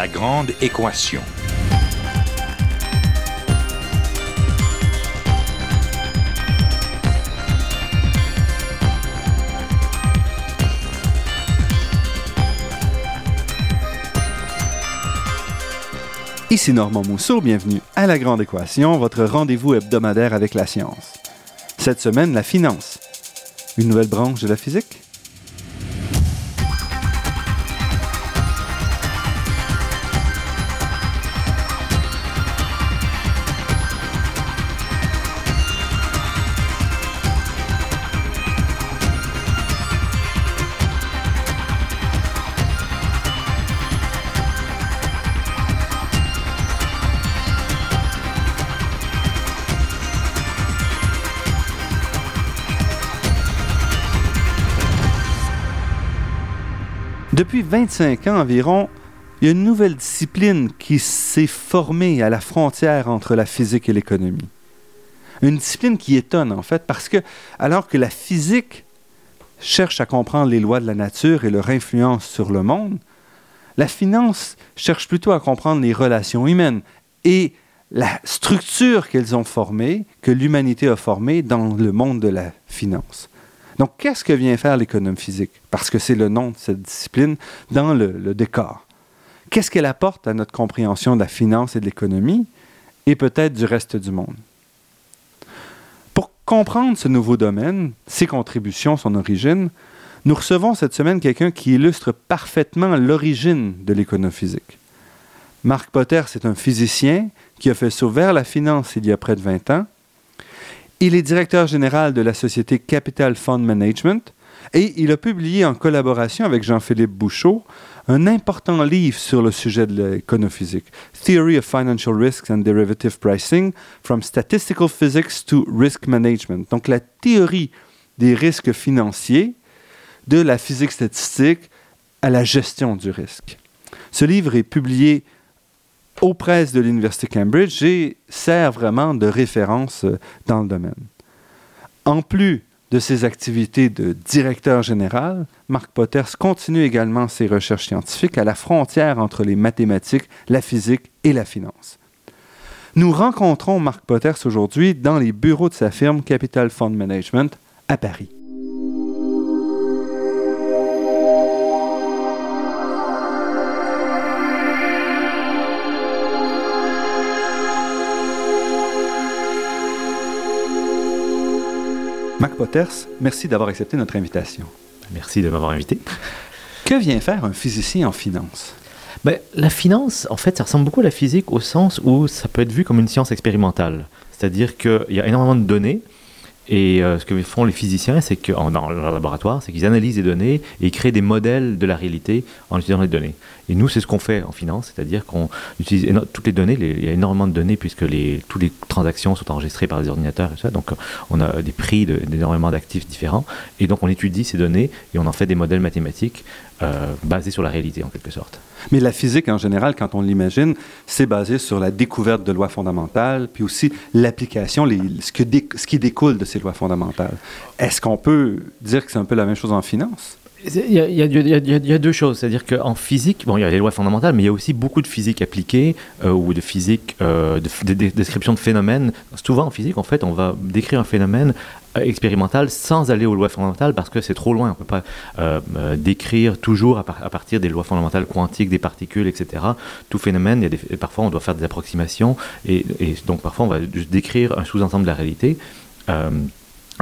La grande équation. Ici Normand Mousseau, bienvenue à La Grande Équation, votre rendez-vous hebdomadaire avec la science. Cette semaine, la finance. Une nouvelle branche de la physique? 25 ans environ, il y a une nouvelle discipline qui s'est formée à la frontière entre la physique et l'économie. Une discipline qui étonne en fait parce que alors que la physique cherche à comprendre les lois de la nature et leur influence sur le monde, la finance cherche plutôt à comprendre les relations humaines et la structure qu'elles ont formée, que l'humanité a formée dans le monde de la finance. Donc, qu'est-ce que vient faire l'économe physique? Parce que c'est le nom de cette discipline dans le, décor. Qu'est-ce qu'elle apporte à notre compréhension de la finance et de l'économie et peut-être du reste du monde? Pour comprendre ce nouveau domaine, ses contributions, son origine, nous recevons cette semaine quelqu'un qui illustre parfaitement l'origine de l'économie physique. Marc Potter, c'est un physicien qui a fait saut vers la finance il y a près de 20 ans il est directeur général de la société Capital Fund Management et il a publié en collaboration avec Jean-Philippe Bouchot un important livre sur le sujet de l'économie physique, Theory of Financial Risks and Derivative Pricing, From Statistical Physics to Risk Management. Donc la théorie des risques financiers, de la physique statistique à la gestion du risque. Ce livre est publié aux presses de l'Université Cambridge et sert vraiment de référence euh, dans le domaine. En plus de ses activités de directeur général, Marc Potters continue également ses recherches scientifiques à la frontière entre les mathématiques, la physique et la finance. Nous rencontrons Marc Potters aujourd'hui dans les bureaux de sa firme Capital Fund Management à Paris. Mac Potters, merci d'avoir accepté notre invitation. Merci de m'avoir invité. Que vient faire un physicien en finance? Ben, La finance, en fait, ça ressemble beaucoup à la physique au sens où ça peut être vu comme une science expérimentale. C'est-à-dire qu'il y a énormément de données, et euh, ce que font les physiciens, c'est que dans leur laboratoire, c'est qu'ils analysent les données et créent des modèles de la réalité en utilisant les données. Et nous, c'est ce qu'on fait en finance, c'est-à-dire qu'on utilise toutes les données. il y a énormément de données puisque les, toutes les transactions sont enregistrées par des ordinateurs et. Donc, on a des prix d'énormément d'actifs différents. Et donc, on étudie ces données et on en fait des modèles mathématiques euh, basés sur la réalité en quelque sorte. Mais la physique, en général, quand on l'imagine, c'est basé sur la découverte de lois fondamentales, puis aussi l'application, ce, qui découle de ces lois fondamentales. Est-ce qu'on peut dire que c'est un peu la même chose en finance? Il y, a, deux choses, c'est-à-dire qu'en physique, bon, il y a les lois fondamentales, mais il y a aussi beaucoup de physique appliquée euh, ou de physique, euh, de, description de phénomènes. Souvent en physique, en fait, on va décrire un phénomène euh, expérimental sans aller aux lois fondamentales parce que c'est trop loin. On ne peut pas décrire toujours à, partir des lois fondamentales quantiques, des particules, etc. Tout phénomène, il y a des, parfois on doit faire des approximations et, donc parfois on va juste décrire un sous-ensemble de la réalité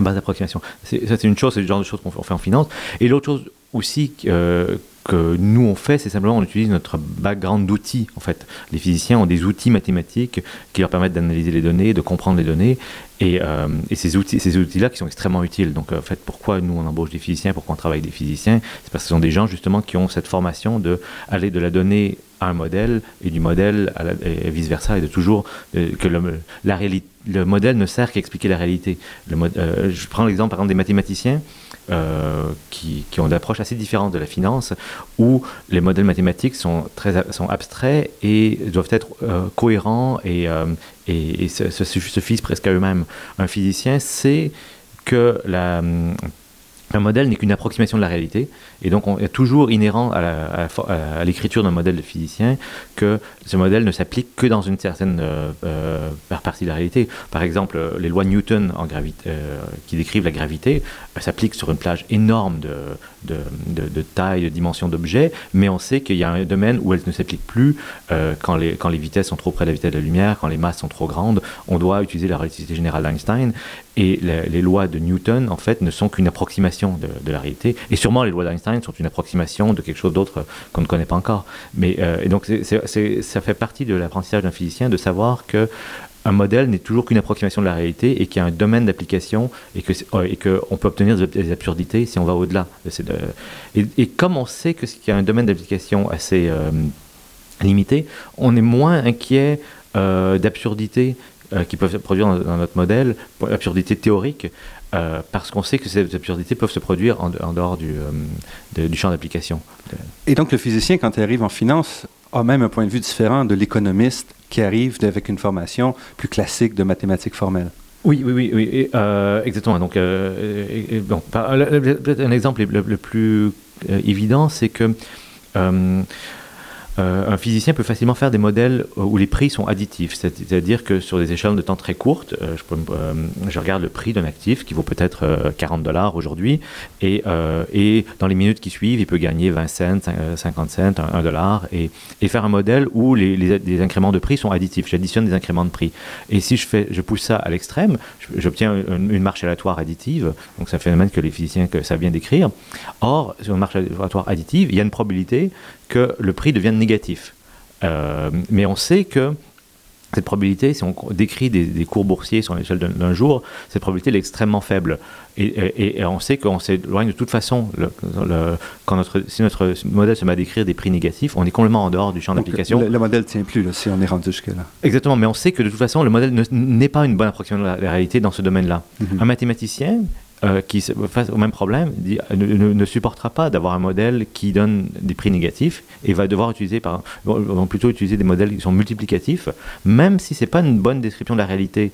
base d'approximation. Ça, c'est une chose, c'est le genre de choses qu'on fait en finance. Et l'autre chose aussi euh, que nous on fait, c'est simplement on utilise notre background d'outils. En fait, les physiciens ont des outils mathématiques qui leur permettent d'analyser les données, de comprendre les données, et, euh, et ces outils, ces outils-là qui sont extrêmement utiles. Donc, en fait, pourquoi nous on embauche des physiciens, pourquoi on travaille avec des physiciens, c'est parce que ce sont des gens justement qui ont cette formation de aller de la donnée à un modèle et du modèle à et vice versa, et de toujours euh, que la réalité, le modèle ne sert qu'à expliquer la réalité. Euh, je prends l'exemple par exemple des mathématiciens. Euh, qui, ont des approches assez différentes de la finance, où les modèles mathématiques sont, très, sont abstraits et doivent être euh, cohérents et, euh, et, se, suffisent presque à eux-mêmes. Un physicien sait que la, un modèle n'est qu'une approximation de la réalité, et donc on est toujours inhérent à l'écriture d'un modèle de physicien que ce modèle ne s'applique que dans une certaine euh, euh, partie de la réalité. Par exemple, les lois Newton euh, qui décrivent la gravité s'appliquent sur une plage énorme de, de, de, taille, de dimension d'objets, mais on sait qu'il y a un domaine où elles ne s'appliquent plus quand, les, quand les vitesses sont trop près de la vitesse de la lumière, quand les masses sont trop grandes. On doit utiliser la relativité générale d'Einstein, et les, lois de Newton, en fait, ne sont qu'une approximation de, la réalité. Et sûrement, les lois d'Einstein sont une approximation de quelque chose d'autre qu'on ne connaît pas encore. Mais, et donc, ça fait partie de l'apprentissage d'un physicien de savoir que un modèle n'est toujours qu'une approximation de la réalité et qu'il y a un domaine d'application et que euh, qu'on peut obtenir des absurdités si on va au-delà. De et, comme on sait qu'il y a un domaine d'application assez euh, limité, on est moins inquiet euh, d'absurdités qui peuvent se produire dans, notre modèle, absurdités théoriques, parce qu'on sait que ces absurdités peuvent se produire en, dehors du, du champ d'application. Et donc le physicien, quand il arrive en finance, a même un point de vue différent de l'économiste qui arrive avec une formation plus classique de mathématiques formelles. Oui, oui, oui, oui euh, exactement. Donc, euh, bon, un exemple le, plus euh, évident, c'est que euh, un physicien peut facilement faire des modèles où les prix sont additifs, c'est-à-dire que sur des échelles de temps très courtes, euh, je, euh, regarde le prix d'un actif qui vaut peut-être 40 dollars aujourd'hui, et, dans les minutes qui suivent, il peut gagner 20 cents, 50 cents, 1 dollar, et, faire un modèle où les, incréments de prix sont additifs. J'additionne des incréments de prix. Et si je, fais, je pousse ça à l'extrême, j'obtiens une, marche aléatoire additive, donc c'est un phénomène que les physiciens que ça vient décrire. Or, sur une marche aléatoire additive, il y a une probabilité que le prix devienne négatif. Euh, mais on sait que cette probabilité, si on décrit des, cours boursiers sur l'échelle d'un jour, cette probabilité est extrêmement faible. Et, on sait qu'on s'éloigne de toute façon. quand notre, si notre modèle se met à décrire des prix négatifs, on est complètement en dehors du champ d'application. Le, modèle ne tient plus là, si on est rendu jusque-là. Exactement, mais on sait que de toute façon, le modèle n'est pas une bonne approximation de la, réalité dans ce domaine-là. Mm-hmm. Un mathématicien, euh, qui face au même problème dit, ne, supportera pas d'avoir un modèle qui donne des prix négatifs et va devoir utiliser par vont plutôt utiliser des modèles qui sont multiplicatifs même si c'est pas une bonne description de la réalité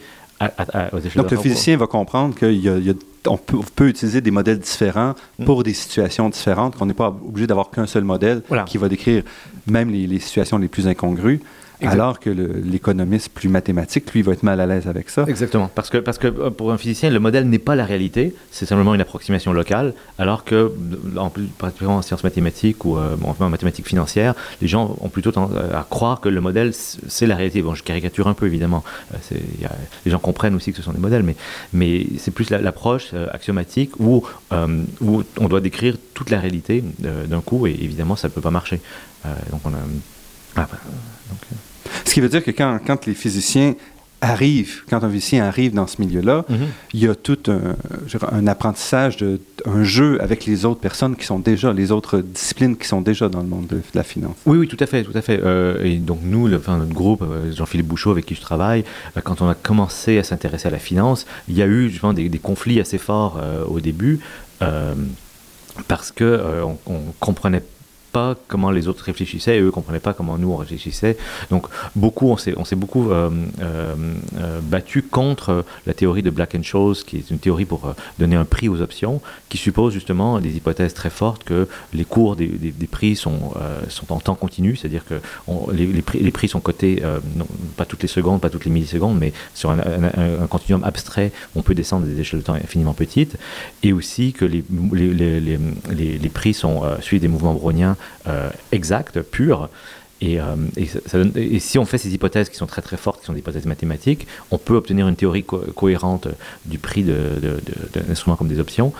donc le physicien va comprendre qu'on peut, peut, utiliser des modèles différents mm. pour des situations différentes, qu'on n'est pas obligé d'avoir qu'un seul modèle qui va décrire même les, les, situations les plus incongrues. Alors que l'économiste plus mathématique, lui, va être mal à l'aise avec ça. Exactement. Parce que, parce que euh, pour un physicien, le modèle n'est pas la réalité, c'est simplement une approximation locale, alors que, en plus, particulièrement en sciences mathématiques ou euh, en mathématiques financières, les gens ont plutôt tendance à croire que le modèle, c'est la réalité. Bon, je caricature un peu, évidemment. Euh, les gens comprennent aussi que ce sont des modèles, mais, mais c'est plus l'approche axiomatique où, où on doit décrire toute la réalité d'un coup, et évidemment, ça ne peut pas marcher. donc, on a. Ah, donc, ce qui veut dire que quand, quand les physiciens arrivent, quand un physicien arrive dans ce milieu-là, mhm. il y a tout un, un apprentissage, de, un jeu avec les autres personnes qui sont déjà, les autres disciplines qui sont déjà dans le monde de, la finance. Oui, oui, tout à fait, tout à fait. Euh, et donc nous, le, enfin, notre groupe, euh, Jean-Philippe Bouchot, avec qui je travaille, euh, quand on a commencé à s'intéresser à la finance, il y a eu justement des, des conflits assez forts au début. parce que on, on comprenait pas comment les autres réfléchissaient et eux comprenaient pas comment nous on réfléchissait. Donc beaucoup, on s'est, beaucoup euh, euh, euh, battu contre la théorie de Black and Scholes, qui est une théorie pour donner un prix aux options, qui suppose justement des hypothèses très fortes que les cours des, des, prix sont, sont en temps continu, c'est-à-dire que les, les, prix, les, prix, sont cotés non, pas toutes les secondes, pas toutes les millisecondes, mais sur un, continuum abstrait, on peut descendre des échelles de temps infiniment petites, et aussi que les, les, prix sont suivis des mouvements browniens euh, exact, pur. Et, euh, et, si on fait ces hypothèses qui sont très très fortes, qui sont des hypothèses mathématiques, on peut obtenir une théorie cohérente du prix d'un instrument comme des options.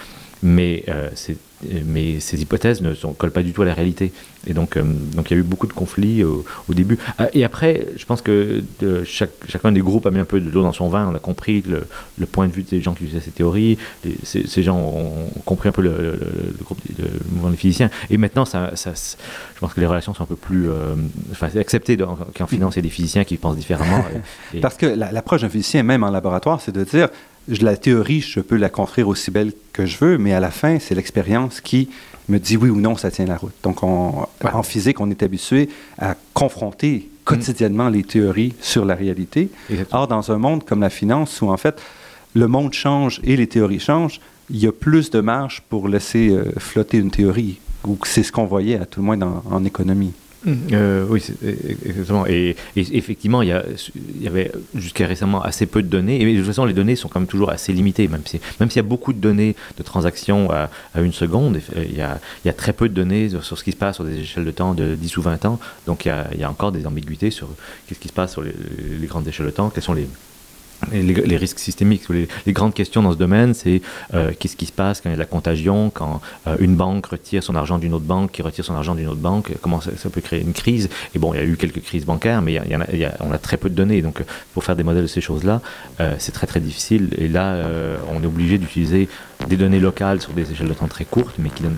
Mais euh, c'est mais ces hypothèses ne sont, collent pas du tout à la réalité. Et donc, euh, donc il y a eu beaucoup de conflits au, début. Ah, et après, je pense que de chaque, chacun des groupes a mis un peu de l'eau dans son vin. On a compris le, le, point de vue des gens qui utilisaient ces théories. ces, gens ont compris un peu le, groupe, le mouvement des physiciens. Et maintenant, ça, ça, je pense que les relations sont un peu plus euh, enfin, acceptées qu'en finance, il y a des physiciens qui pensent différemment. Parce que l'approche d'un physicien, même en laboratoire, c'est de dire la théorie, je peux la construire aussi belle que je veux, mais à la fin, c'est l'expérience qui me dit oui ou non, ça tient la route. Donc, en physique, on est habitué à confronter quotidiennement les théories sur la réalité. Or, dans un monde comme la finance, où en fait, le monde change et les théories changent, il y a plus de marge pour laisser euh, flotter une théorie, ou que c'est ce qu'on voyait à tout le moins en économie. Euh, oui, exactement. Et, effectivement, il y, avait jusqu'à récemment assez peu de données. Et de toute façon, les données sont quand même toujours assez limitées. Même si- même s'il y a beaucoup de données de transactions à, une seconde, il y, a, très peu de données sur, ce qui se passe sur des échelles de temps de 10 ou 20 ans. Donc il y a, encore des ambiguïtés sur qu'est-ce qui se passe sur les, les grandes échelles de temps, quels sont les, les, risques systémiques. Les, grandes questions dans ce domaine, c'est euh, qu'est-ce qui se passe quand il y a de la contagion, quand euh, une banque retire son argent d'une autre banque, qui retire son argent d'une autre banque, comment ça, peut créer une crise. Et bon, il y a eu quelques crises bancaires, mais il y a- on a très peu de données. Donc, pour faire des modèles de ces choses-là, euh, c'est très très difficile. Et là, on est obligé d'utiliser des données locales sur des échelles de temps très courtes, mais qui donnent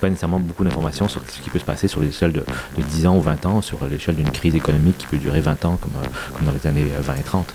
pas nécessairement beaucoup d'informations sur ce qui peut se passer sur les échelles de, de 10 ans ou 20 ans, sur l'échelle d'une crise économique qui peut durer 20 ans, comme, comme dans les années euh, 20 et 30.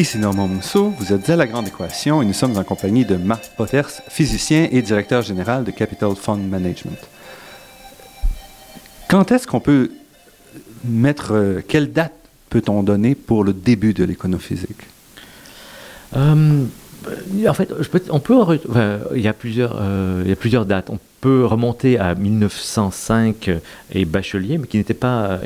Ici Normand Mousseau, vous êtes à La Grande Équation et nous sommes en compagnie de Marc Potters, physicien et directeur général de Capital Fund Management. Quand est-ce qu'on peut mettre, euh, quelle date peut-on donner pour le début de l'éconophysique? Euh, en fait, on peut, re- enfin, il y a plusieurs, euh, il y a plusieurs dates. On peut remonter à 1905 et Bachelier, mais qui n'était pas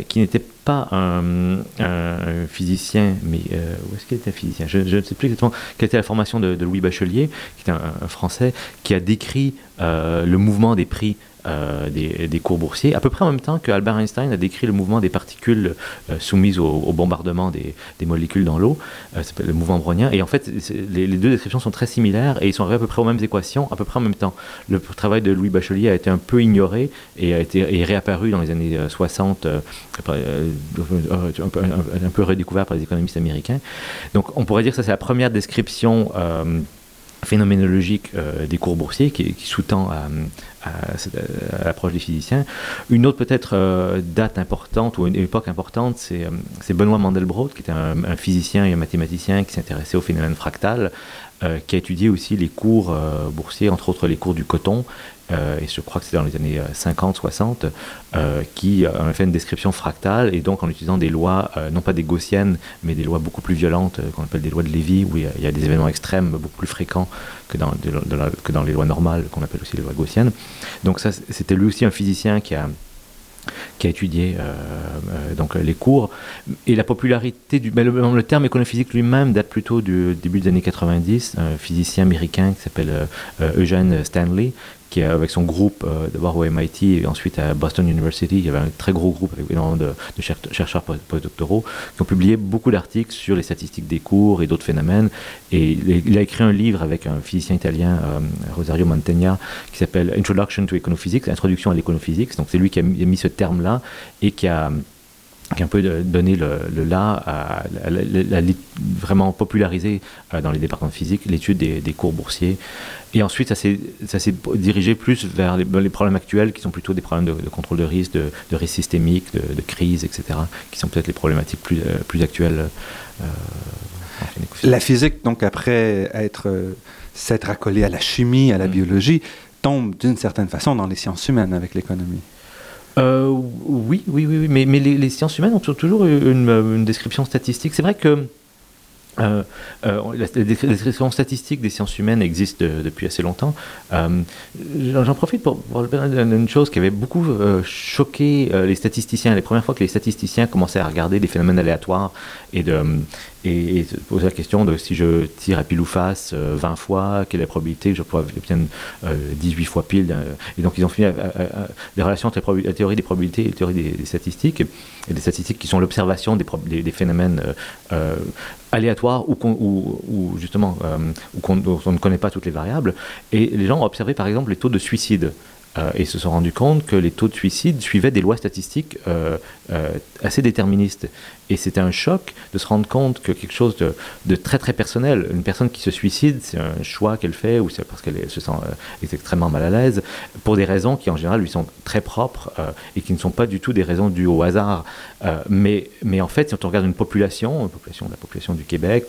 un, un physicien, mais euh, où est-ce qu'il était physicien? Je, ne sais plus exactement quelle était la formation de, Louis Bachelier, qui était un, un Français, qui a décrit euh, le mouvement des prix euh, des, des cours boursiers, à peu près en même temps que Albert Einstein a décrit le mouvement des particules euh, soumises au, bombardement des, molécules dans l'eau, euh, le mouvement brownien. Et en fait, les, deux descriptions sont très similaires et ils sont arrivés à peu près aux mêmes équations, à peu près en même temps. Le travail de Louis Bachelier a été un peu ignoré et a été est réapparu dans les années euh, 60, euh, un, peu, redécouvert par les économistes américains. Donc on pourrait dire que ça c'est la première description phénoménologique des cours boursiers qui, qui sous-tend à, à l'approche des physiciens. Une autre peut-être euh, date importante ou une époque importante, c'est euh, Benoît Mandelbrot, qui était un, un physicien et un mathématicien qui s'intéressait au phénomène fractal, euh, qui a étudié aussi les cours euh, boursiers, entre autres les cours du coton, euh, et je crois que c'est dans les années 50-60, euh, qui a fait une description fractale, et donc en utilisant des lois, euh, non pas des gaussiennes, mais des lois beaucoup plus violentes, euh, qu'on appelle des lois de Lévy, où il y, a, des événements extrêmes beaucoup plus fréquents que dans, que dans les lois normales, qu'on appelle aussi les lois gaussiennes. Donc ça, c'était lui aussi un physicien qui a qui a étudié euh, euh, donc les cours et la popularité du ben, le, le terme éconophysique lui-même date plutôt du début des années 90 un physicien américain qui s'appelle euh, euh, Eugene Stanley avec son groupe euh, d'abord au MIT et ensuite à Boston University. Il y avait un très gros groupe avec énormément de, de cher- chercheurs post- postdoctoraux qui ont publié beaucoup d'articles sur les statistiques des cours et d'autres phénomènes. Et il, a écrit un livre avec un physicien italien euh, Rosario Mantegna qui s'appelle Introduction to Econophysics Introduction à l'éconophysique. Donc c'est lui qui a mis, ce terme là et qui a qui a un peu de- donné le, le là à, la- la- la- vraiment popularisé euh, dans les départements de physique l'étude des, des cours boursiers et ensuite ça s'est dirigé plus vers les, les problèmes actuels qui sont plutôt des problèmes de, de contrôle de risque de, de risque systémique de, de crise etc qui sont peut-être les problématiques plus euh, plus actuelles euh. La physique, donc après être euh, s'être accolée à la chimie, à la Mm. biologie, tombe d'une certaine façon dans les sciences humaines avec l'économie. Euh, oui, oui, oui, oui, mais, les, sciences humaines ont toujours une, une description statistique. C'est vrai que euh, euh, la, des sciences humaines existe de- depuis assez longtemps. Euh, J'en profite pour, pour d'une chose qui avait beaucoup euh, choqué euh, les statisticiens. Les premières fois que les statisticiens commençaient à regarder des phénomènes aléatoires et de et, se poser la question de si je tire à pile ou face euh, 20 fois, quelle est la probabilité que je obtienne euh, 18 fois pile. euh, et donc ils ont fini des relations entre la, théorie des probabilités et la théorie des, statistiques, et des statistiques qui sont l'observation des, phénomènes euh, euh, aléatoires ou, justement où qu'on- dont on ne connaît pas toutes les variables. Et les gens ont observé par exemple les taux de suicide. Euh, et se sont rendus compte que les taux de suicide suivaient des lois statistiques euh, euh, assez déterministes. Et c'était un choc de se rendre compte que quelque chose de, très très personnel, une personne qui se suicide, c'est un choix qu'elle fait ou c'est parce qu'elle se sent est extrêmement mal à l'aise, pour des raisons qui en général lui sont très propres et qui ne sont pas du tout des raisons dues au hasard. mais, mais en fait, si on regarde une population, une population, la population du Québec,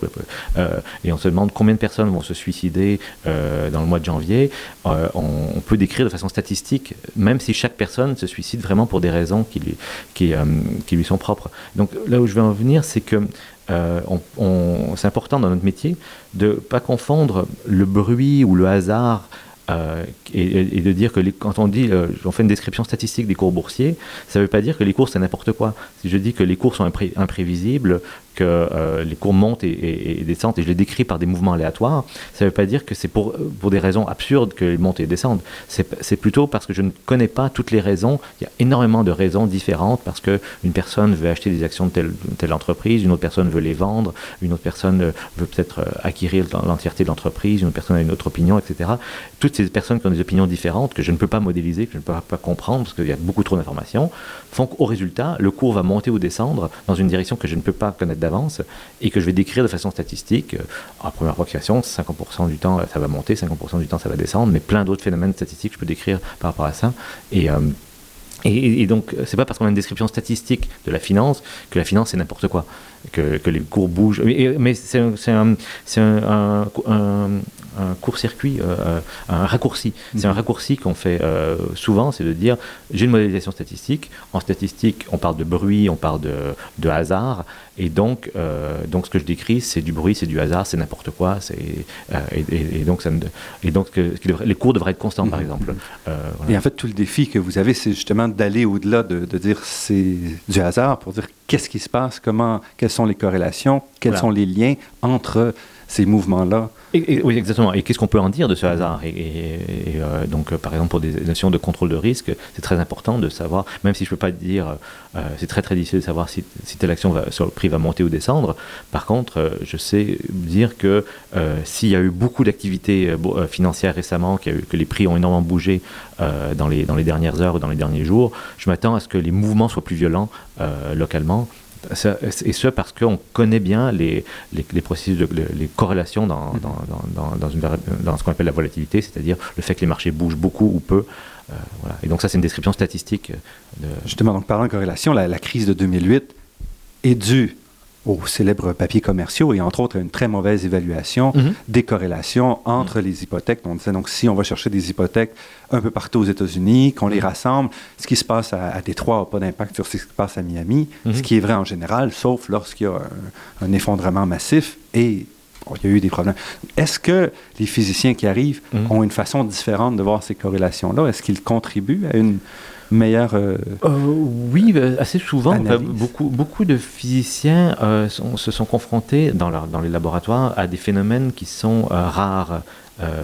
et on se demande combien de personnes vont se suicider dans le mois de janvier, on, peut décrire de façon statistique, même si chaque personne se suicide vraiment pour des raisons qui lui, lui sont propres. Donc là où je veux en venir, c'est que euh, c'est important dans notre métier de ne pas confondre le bruit ou le hasard euh, et, de dire que quand on dit, euh, on fait une description statistique des cours boursiers, ça ne veut pas dire que les cours c'est n'importe quoi. Si je dis que les cours sont imprévisibles, que euh, les cours montent et, descendent, et je les décris par des mouvements aléatoires, ça ne veut pas dire que c'est pour, pour des raisons absurdes qu'ils montent et descendent. C'est plutôt parce que je ne connais pas toutes les raisons. Il y a énormément de raisons différentes parce qu'une personne veut acheter des actions de telle, telle, entreprise, une autre personne veut les vendre, une autre personne veut peut-être acquérir l'entièreté de l'entreprise, une autre personne a une autre opinion, etc. Toutes ces personnes qui ont des opinions différentes, que je ne peux pas modéliser, que je ne peux pas comprendre parce qu'il y a beaucoup trop d'informations, font qu'au résultat, le cours va monter ou descendre dans une direction que je ne peux pas connaître d'avance et que je vais décrire de façon statistique. En première approximation, 50% du temps ça va monter, 50% du temps ça va descendre, mais plein d'autres phénomènes statistiques je peux décrire par rapport à ça. Et, euh, et, donc, c'est pas parce qu'on a une description statistique de la finance que la finance c'est n'importe quoi, que, que, les cours bougent. Mais, c'est un, un court-circuit, euh, euh, un raccourci. C'est un mhm. raccourci qu'on fait euh, souvent, c'est de dire j'ai une modélisation statistique. En statistique, on parle de bruit, on parle de, de hasard, et donc, donc ce que je décris, c'est du bruit, c'est du hasard, c'est n'importe quoi. C'est et, donc ça et donc que, les cours devraient être constants, par mhm. exemple. Et en fait, tout le défi que vous avez, c'est justement d'aller au-delà de, de dire c'est du hasard pour dire qu'est-ce qui se passe, comment, quelles sont les corrélations, quels sont les liens entre ces mouvements-là. oui, exactement. Et qu'est-ce qu'on peut en dire de ce hasard Et, euh, donc, euh, par exemple, pour des notions de contrôle de risque, c'est très important de savoir, même si je ne peux pas dire, euh, c'est très très difficile de savoir si, telle action sur le prix va monter ou descendre. Par contre, je sais dire que s'il y a eu beaucoup d'activités financières récemment, que les prix ont énormément bougé dans, les, dans les dernières heures ou dans les derniers jours, je m'attends à ce que les mouvements soient plus violents localement et ce parce qu'on connaît bien les, les, processus, de, les corrélations dans, mm-hmm. dans, dans, une, dans ce qu'on appelle la volatilité, c'est-à-dire le fait que les marchés bougent beaucoup ou peu. Euh, voilà. Et donc ça, c'est une description statistique. De... Justement, donc parlant de corrélation, la, la crise de 2008 est due aux célèbres papiers commerciaux et entre autres à une très mauvaise évaluation mhm. des corrélations entre les hypothèques. On disait donc si on va chercher des hypothèques un peu partout aux États-Unis, qu'on les mhm. rassemble, ce qui se passe à, Détroit n'a pas d'impact sur ce qui se passe à Miami, ce mhm. qui est vrai en général, sauf lorsqu'il y a un, effondrement massif et il y a eu des problèmes. Est-ce que les physiciens qui arrivent ont une façon différente de voir ces corrélations-là? Est-ce qu'ils contribuent à une meilleure euh, euh, Oui, euh, assez souvent. beaucoup, beaucoup de physiciens se sont confrontés dans, leur, dans les laboratoires à des phénomènes qui sont rares.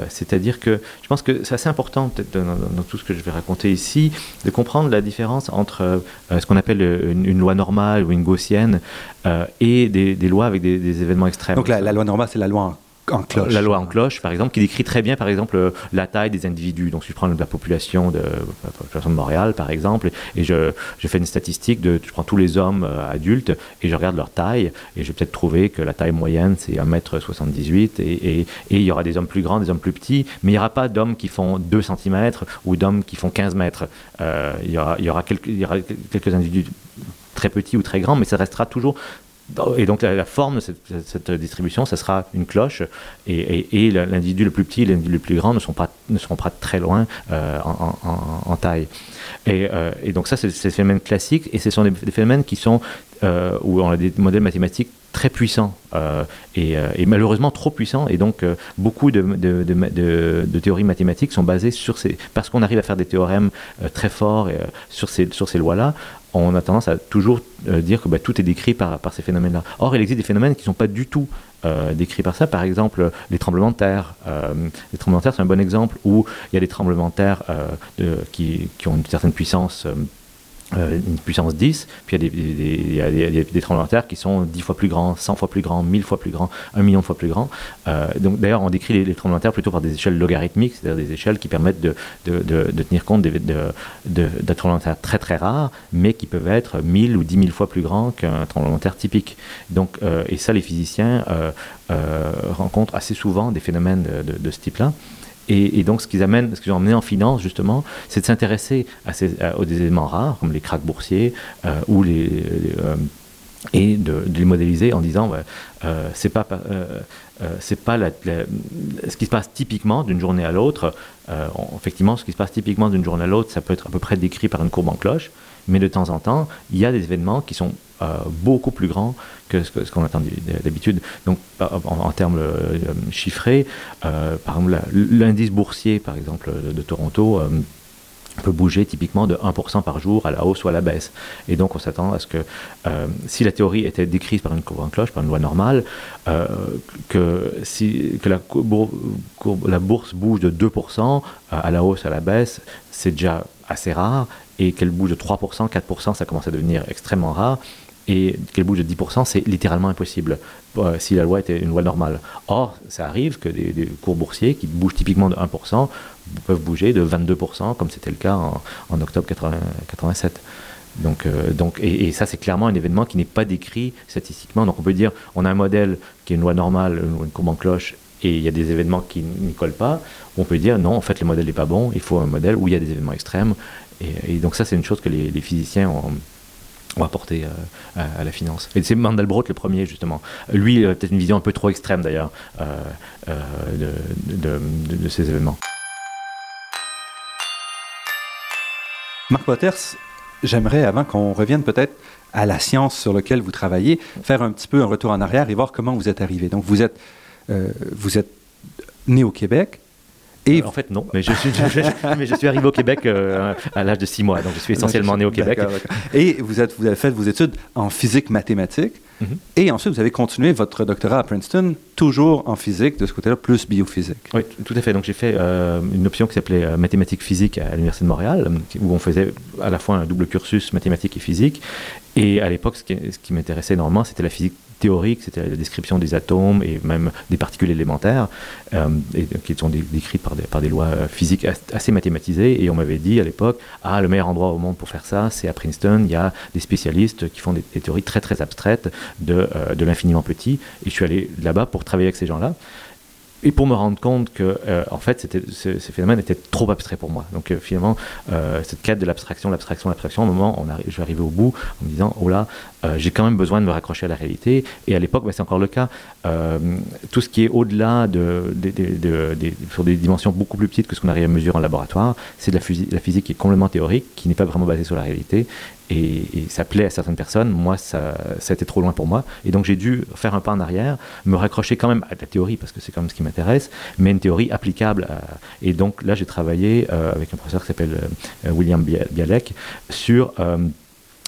C'est-à-dire que je pense que c'est assez important dans, tout ce que je vais raconter ici de comprendre la différence entre ce qu'on appelle une, loi normale ou une gaussienne et des, lois avec des, événements extrêmes. Donc la, la loi normale, c'est la loi la loi en cloche, par exemple, qui décrit très bien, par exemple, euh, la taille des individus. Donc, si je prends la population de, la population de Montréal, par exemple, et je, fais une statistique de, je prends tous les hommes euh, adultes et je regarde leur taille, et je vais peut-être trouver que la taille moyenne, c'est 1m78, et, et, il y aura des hommes plus grands, des hommes plus petits, mais il n'y aura pas d'hommes qui font 2 cm ou d'hommes qui font 15 mètres. Euh, il y aura quelques individus très petits ou très grands, mais ça restera toujours et donc la, forme de cette, distribution, ça sera une cloche, et, l'individu le plus petit et l'individu le plus grand ne, sont pas, ne seront pas très loin euh, en, taille. Euh, et, donc ça, c'est des phénomènes classiques, et ce sont des, phénomènes qui sont, euh, où on a des modèles mathématiques très puissants, et, malheureusement trop puissants, et donc beaucoup de, de, théories mathématiques sont basées sur ces... Parce qu'on arrive à faire des théorèmes très forts sur ces, sur ces lois-là, on a tendance à toujours euh, dire que bah, tout est décrit par, ces phénomènes-là. Or, il existe des phénomènes qui ne sont pas du tout euh, décrits par ça. Par exemple, les tremblements de terre. Euh, les tremblements de terre, c'est un bon exemple où il y a des tremblements de terre qui, ont une certaine puissance une puissance 10, puis il y a, des, des, il y a des, des, tremblements de terre qui sont 10 fois plus grands, 100 fois plus grands, 1000 fois plus grands, 1 million de fois plus grands. Euh, donc d'ailleurs, on décrit les, les, tremblements de terre plutôt par des échelles logarithmiques, c'est-à-dire des échelles qui permettent de, de, de, de tenir compte de, de, tremblements de terre très très rares, mais qui peuvent être 1000 ou 10 000 fois plus grands qu'un tremblement de terre typique. Donc, euh, et ça, les physiciens euh, euh, rencontrent assez souvent des phénomènes de ce type-là. Et, donc, ce qu'ils amènent, ce qu'ils ont amené en finance, justement, c'est de s'intéresser à à, aux éléments rares, comme les cracks boursiers, euh, ou les, euh, et de, les modéliser en disant, euh, c'est pas, pas ce qui se passe typiquement d'une journée à l'autre. Effectivement, ce qui se passe typiquement d'une journée à l'autre, ça peut être à peu près décrit par une courbe en cloche, mais de temps en temps, il y a des événements qui sont beaucoup plus grands que ce, qu'on attend d'habitude. Donc, en, en termes euh, chiffrés, euh, par exemple, l'indice boursier, par exemple, de, Toronto, euh, peut bouger typiquement de 1% par jour à la hausse ou à la baisse. Et donc on s'attend à ce que euh, si la théorie était décrite par une courbe en cloche, par une loi normale, euh, que, si, que la, la bourse bouge de 2% à la hausse, à la baisse, c'est déjà assez rare, et qu'elle bouge de 3%, 4%, ça commence à devenir extrêmement rare et qu'elle bouge de 10%, c'est littéralement impossible euh, si la loi était une loi normale. Or, ça arrive que des, cours boursiers qui bougent typiquement de 1% peuvent bouger de 22%, comme c'était le cas en, octobre 80, 87. Donc, euh, donc, et, ça, c'est clairement un événement qui n'est pas décrit statistiquement. Donc, on peut dire, on a un modèle qui est une loi normale, une, courbe en cloche, et il y a des événements qui n'y collent pas. On peut dire, non, en fait, le modèle n'est pas bon, il faut un modèle où il y a des événements extrêmes. Et, et donc, ça, c'est une chose que les, les physiciens ont ont apporté euh, à, la finance. Et c'est Mandelbrot le premier, justement. Lui, euh, peut-être une vision un peu trop extrême, d'ailleurs, euh, de, de, de, de, ces événements. Marc Waters, j'aimerais, avant qu'on revienne peut-être à la science sur laquelle vous travaillez, faire un petit peu un retour en arrière et voir comment vous êtes arrivé. Donc, vous êtes, vous êtes né au Québec, et en fait, non, mais je suis, je, je, mais je suis arrivé au Québec euh, à l'âge de 6 mois, donc je suis essentiellement né au Québec. Et vous, êtes, vous avez fait vos études en physique mathématique, mm -hmm. et ensuite vous avez continué votre doctorat à Princeton, toujours en physique, de ce côté-là, plus biophysique. Oui, tout à fait. Donc j'ai fait euh, une option qui s'appelait euh, mathématiques physique à l'Université de Montréal, où on faisait à la fois un double cursus mathématique et physique. Et à l'époque, ce qui, m'intéressait énormément, c'était la physique théorique, c'était la description des atomes et même des particules élémentaires, euh, qui sont dé décrites par des, lois euh, physiques assez mathématisées. Et on m'avait dit à l'époque, ah, le meilleur endroit au monde pour faire ça, c'est à Princeton. Il y a des spécialistes qui font des, des théories très très abstraites de, euh, de l'infiniment petit. Et je suis allé là-bas pour travailler avec ces gens-là et pour me rendre compte que euh, en fait ce, trop abstrait pour moi. Donc euh, finalement euh, cette quête de l'abstraction l'abstraction l'abstraction au moment on je vais arriver au bout en me disant oh là euh, j'ai quand même besoin de me raccrocher à la réalité. Et à l'époque bah, c'est encore le cas. Tout ce qui est au-delà de, sur des dimensions beaucoup plus petites que ce qu'on arrive à mesurer en laboratoire c'est de la physique qui est complètement théorique qui n'est pas vraiment basée sur la réalité et, ça plaît à certaines personnes. Moi, ça, ça trop loin pour moi. Et donc, j'ai dû faire un pas en arrière, me raccrocher quand même à la théorie, parce que c'est quand même ce qui m'intéresse, mais une théorie applicable. Et donc, là, j'ai travaillé euh, avec un professeur qui s'appelle euh, William Bialek sur. Euh,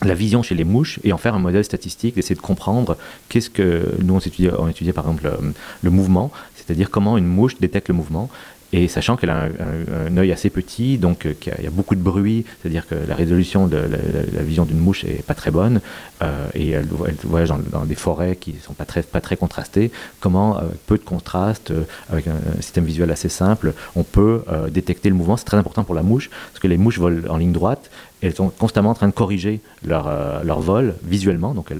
la vision chez les mouches et en faire un modèle statistique, d'essayer de comprendre qu'est-ce que nous on étudiait, on étudiait par exemple le, le mouvement, c'est-à-dire comment une mouche détecte le mouvement et sachant qu'elle a un, œil assez petit, donc euh, il y, a beaucoup de bruit, c'est-à-dire que la résolution de la, vision d'une mouche est pas très bonne, euh, et elle, voyage dans, des forêts qui sont pas très, contrastées, comment, avec peu de contraste, euh, avec un, un, système visuel assez simple, on peut euh, détecter le mouvement. C'est très important pour la mouche, parce que les mouches volent en ligne droite, elles sont constamment en train de corriger leur, euh, leur vol visuellement. Donc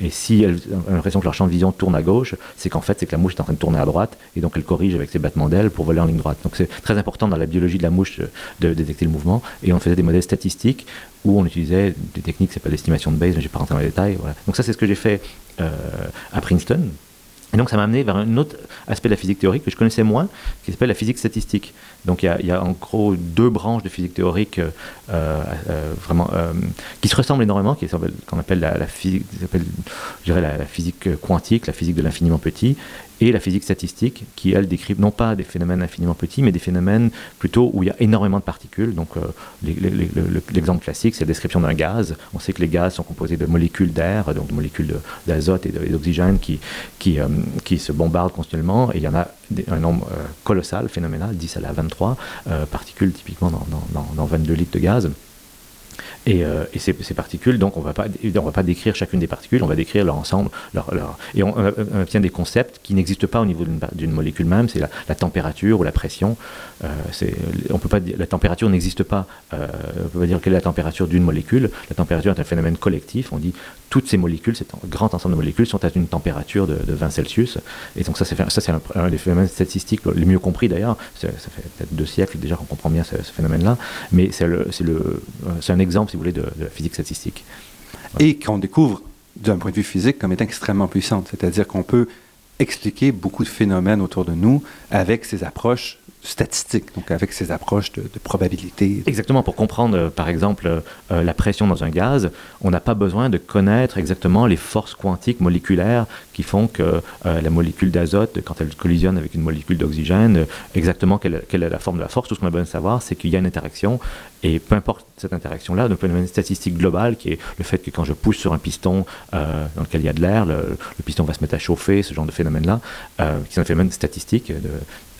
et si elles ont l'impression que leur champ de vision tourne à gauche, c'est qu'en fait, c'est que la mouche est en train de tourner à droite, et donc elle corrige avec ses battements d'ailes pour voler en ligne droite. Donc c'est très important dans la biologie de la mouche de, détecter le mouvement. Et on faisait des modèles statistiques où on utilisait des techniques, c'est pas l'estimation de Bayes, mais je vais pas rentrer dans les détails. Donc ça, c'est ce que j'ai fait euh, à Princeton. Et donc ça m'a amené vers un autre aspect de la physique théorique que je connaissais moins, qui s'appelle la physique statistique. Donc il y, a, en gros deux branches de physique théorique euh, euh, vraiment euh, qui se ressemblent énormément, qu'on appelle la, physique, je la, physique quantique, la physique de l'infiniment petit, et la physique statistique, qui elle décrit non pas des phénomènes infiniment petits, mais des phénomènes plutôt où il y a énormément de particules. Donc euh, l'exemple classique, c'est la description d'un gaz. On sait que les gaz sont composés de molécules d'air, donc de molécules d'azote et d'oxygène qui, euh, qui se bombardent continuellement, et il y en a un nombre euh, colossal, phénoménal, 10 à la 23 euh, particules typiquement dans 22 litres de gaz. Et, euh, et ces, particules, donc on on va pas décrire chacune des particules, on va décrire leur ensemble, leur, leur, et on, obtient des concepts qui n'existent pas au niveau d'une molécule même, c'est la, la, température ou la pression. Euh, on peut pas, la température n'existe pas. Euh, on peut pas dire quelle est la température d'une molécule. La température est un phénomène collectif. On dit toutes ces molécules, cet grand ensemble de molécules, sont à une température de, de 20 Celsius. Et donc ça, c'est un, des phénomènes statistiques les mieux compris d'ailleurs. Ça fait peut-être deux siècles déjà qu'on comprend bien ce, phénomène-là, mais c'est un exemple vous voulez, de, la physique statistique. Et qu'on découvre d'un point de vue physique comme étant extrêmement puissante. C'est-à-dire qu'on peut expliquer beaucoup de phénomènes autour de nous avec ces approches statistiques, donc avec ces approches de, probabilité. Exactement, pour comprendre euh, par exemple euh, la pression dans un gaz, on n'a pas besoin de connaître exactement les forces quantiques moléculaires qui font que euh, la molécule d'azote, quand elle collisionne avec une molécule d'oxygène, euh, exactement quelle, quelle, est la forme de la force, tout ce qu'on a besoin de savoir, c'est qu'il y a une interaction, et peu importe cette interaction-là, d'un phénomène statistique global, qui est le fait que quand je pousse sur un piston euh, dans lequel il y a de l'air, le, piston va se mettre à chauffer, ce genre de phénomène-là, euh, qui est un phénomène statistique,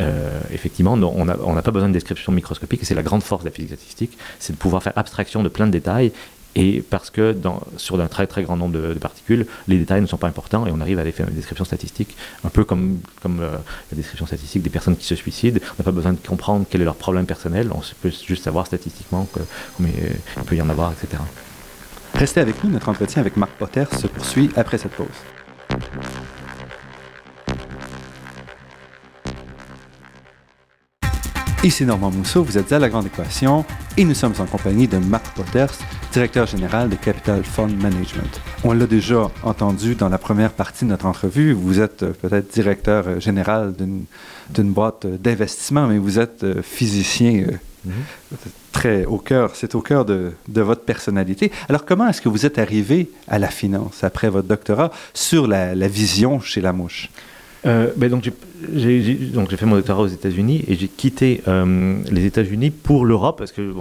euh, effectivement, on n'a pas besoin de description microscopique, et c'est la grande force de la physique statistique, c'est de pouvoir faire abstraction de plein de détails, et parce que sur un très très grand nombre de, particules, les détails ne sont pas importants et on arrive à des descriptions statistiques, un peu comme, euh, la description statistique des personnes qui se suicident. On n'a pas besoin de comprendre quel est leur problème personnel, on peut juste savoir statistiquement que, mais, il peut y en avoir, etc. Restez avec nous, notre entretien avec Marc Potter se poursuit après cette pause. Ici Normand Mousseau, vous êtes à La Grande Équation et nous sommes en compagnie de Marc Potters, directeur général de Capital Fund Management. On l'a déjà entendu dans la première partie de notre entrevue, vous êtes euh, peut-être directeur euh, général d'une boîte d'investissement, mais vous êtes euh, physicien mm -hmm. très au cœur, c'est au cœur de, de, votre personnalité. Alors comment est-ce que vous êtes arrivé à la finance après votre doctorat sur la, la vision chez la mouche euh, ben donc j'ai fait mon doctorat aux États-Unis et j'ai quitté euh, les États-Unis pour l'Europe parce que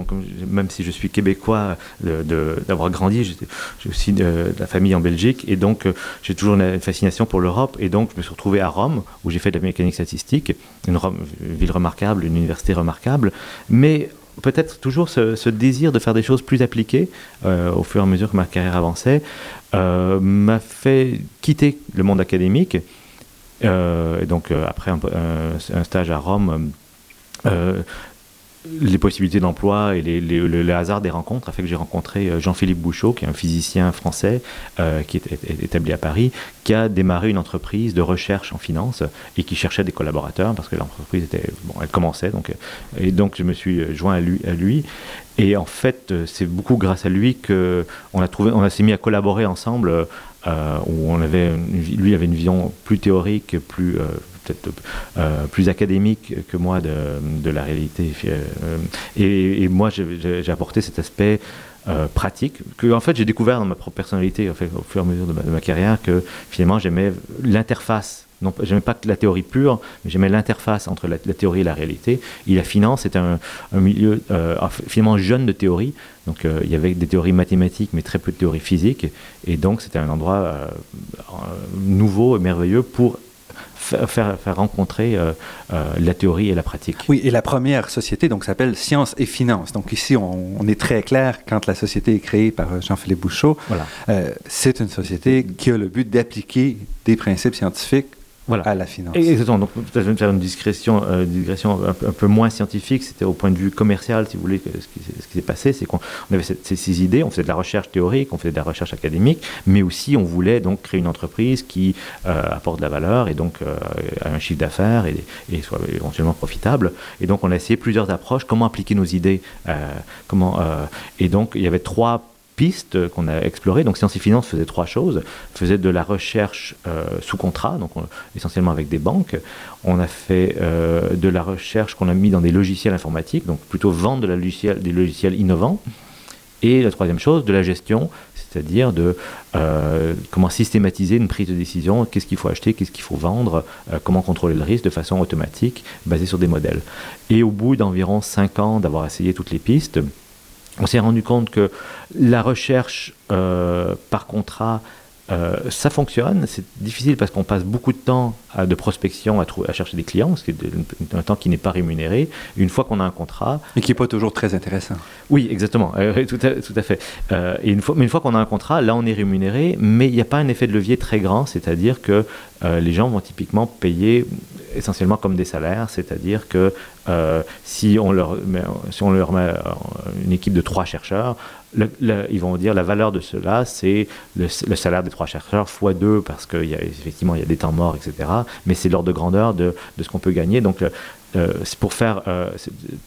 même si je suis québécois d'avoir grandi, j'ai aussi de, de, la famille en Belgique et donc euh, j'ai toujours une fascination pour l'Europe et donc je me suis retrouvé à Rome où j'ai fait de la mécanique statistique, une, ville remarquable, une université remarquable, mais peut-être toujours ce, désir de faire des choses plus appliquées euh, au fur et à mesure que ma carrière avançait euh, m'a fait quitter le monde académique euh, et donc, euh, après un, un, stage à Rome, euh, les possibilités d'emploi et les, les, le, hasard des rencontres a fait que j'ai rencontré Jean-Philippe Bouchot, qui est un physicien français euh, qui est, établi à Paris, qui a démarré une entreprise de recherche en finance et qui cherchait des collaborateurs parce que l'entreprise était bon, elle commençait donc et donc je me suis joint à lui, et en fait c'est beaucoup grâce à lui que on a trouvé on s'est mis à collaborer ensemble euh, où on avait lui avait une vision plus théorique, plus euh, peut-être euh, plus académique que moi de, la réalité. Et, moi, j'ai apporté cet aspect pratique que en fait j'ai découvert dans ma propre personnalité en fait, au fur et à mesure de ma carrière que finalement j'aimais l'interface non j'aimais pas la théorie pure mais j'aimais l'interface entre la, la théorie et la réalité et la finance est un, un milieu euh, finalement jeune de théorie donc euh, il y avait des théories mathématiques mais très peu de théorie physique et donc c'était un endroit euh, nouveau et merveilleux pour faire, faire rencontrer euh, euh, la théorie et la pratique. Oui, et la première société donc s'appelle Sciences et Finances. Donc ici, on, on, est très clair quand la société est créée par Jean-Philippe Bouchot. Voilà. Euh, c'est une société qui a le but d'appliquer des principes scientifiques voilà. à la finance. Exactement. Donc, peut-être faire une digression, euh, digression un, peu, un, peu moins scientifique. C'était au point de vue commercial, si vous voulez, que ce qui, ce qui s'est passé, c'est qu'on avait cette, ces, idées, on faisait de la recherche théorique, on faisait de la recherche académique, mais aussi on voulait donc créer une entreprise qui euh, apporte de la valeur et donc euh, un chiffre d'affaires et, et, soit éventuellement profitable. Et donc, on a essayé plusieurs approches. Comment appliquer nos idées euh, comment, Et donc, il y avait trois pistes qu'on a explorées. Donc Sciences et Finances faisait trois choses. faisait de la recherche euh, sous contrat, donc on, essentiellement avec des banques. On a fait euh, de la recherche qu'on a mis dans des logiciels informatiques, donc plutôt vendre de des logiciels innovants. Et la troisième chose, de la gestion, c'est-à-dire de euh, comment systématiser une prise de décision, qu'est-ce qu'il faut acheter, qu'est-ce qu'il faut vendre, comment contrôler le risque de façon automatique, basée sur des modèles. Et au bout d'environ cinq ans d'avoir essayé toutes les pistes, on s'est rendu compte que la recherche euh, par contrat Euh, ça fonctionne, c'est difficile parce qu'on passe beaucoup de temps à, de prospection à, à, chercher des clients, ce qui est un temps qui n'est pas rémunéré. Une fois qu'on a un contrat. Et qui n'est pas toujours très intéressant. Oui, exactement, euh, tout, à, tout, à, fait. Et une fois, mais une fois qu'on a un contrat, là on est rémunéré, mais il n'y a pas un effet de levier très grand, c'est-à-dire que les gens vont typiquement payer essentiellement comme des salaires, c'est-à-dire que euh, si, on leur met, met une équipe de trois chercheurs, ils vont dire la valeur de cela, c'est le, salaire des trois chercheurs fois deux, parce qu'effectivement, il y a des temps morts, etc. Mais c'est l'ordre de grandeur de, ce qu'on peut gagner. Donc, euh, pour, faire, euh,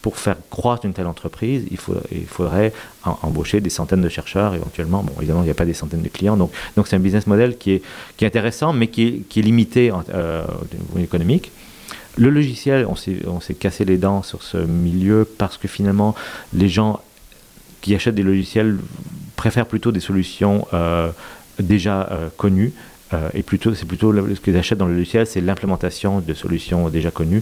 pour faire croître une telle entreprise, il, faudrait embaucher des centaines de chercheurs éventuellement. Bon, évidemment, il n'y a pas des centaines de clients. Donc, c'est un business model qui est, intéressant, mais qui est, limité en, euh, au niveau économique. Le logiciel, on s'est cassé les dents sur ce milieu parce que finalement, les gens qui achètent des logiciels préfèrent plutôt des solutions euh, déjà euh, connues. Euh, et plutôt, c'est plutôt ce qu'ils achètent dans le logiciel, c'est l'implémentation de solutions déjà connues.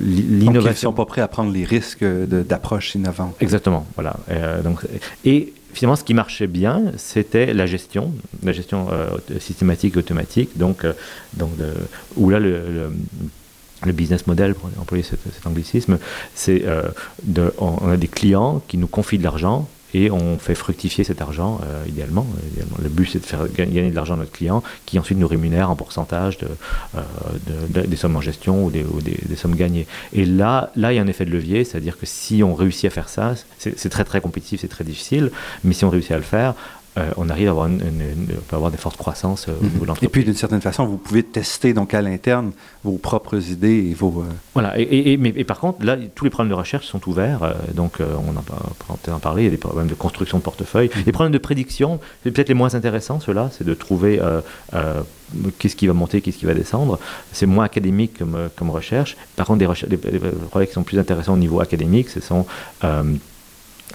L'innovation. Ils ne sont pas prêts à prendre les risques d'approche innovantes. Exactement, voilà. Donc, et finalement, ce qui marchait bien, c'était la gestion, la gestion systématique, automatique, donc, donc de, où là, le, le le business model, pour employer cet, anglicisme, c'est euh, on a des clients qui nous confient de l'argent et on fait fructifier cet argent euh, idéalement, Le but c'est de faire gagner de l'argent à notre client qui ensuite nous rémunère en pourcentage de, euh, de, de, des sommes en gestion ou, des, ou des, des, sommes gagnées. Et là, là il y a un effet de levier, c'est-à-dire que si on réussit à faire ça, c'est très très compétitif, c'est très difficile, mais si on réussit à le faire, euh, on arrive à avoir, une, une, une, on peut avoir des fortes croissances euh, au niveau de l'entreprise. Et puis, d'une certaine façon, vous pouvez tester donc à l'interne vos propres idées et vos... Euh... Voilà. Et, et, mais, et, par contre, là, tous les problèmes de recherche sont ouverts. Euh, donc, on a peut-être en parler. Il y a des problèmes de construction de portefeuille. Mmh. Les problèmes de prédiction, c'est peut-être les moins intéressants, ceux-là. C'est de trouver qu'est-ce qui va monter, qu'est-ce qui va descendre. C'est moins académique comme, comme recherche. Par contre, des, recherches, des, des projets qui sont plus intéressants au niveau académique, ce sont...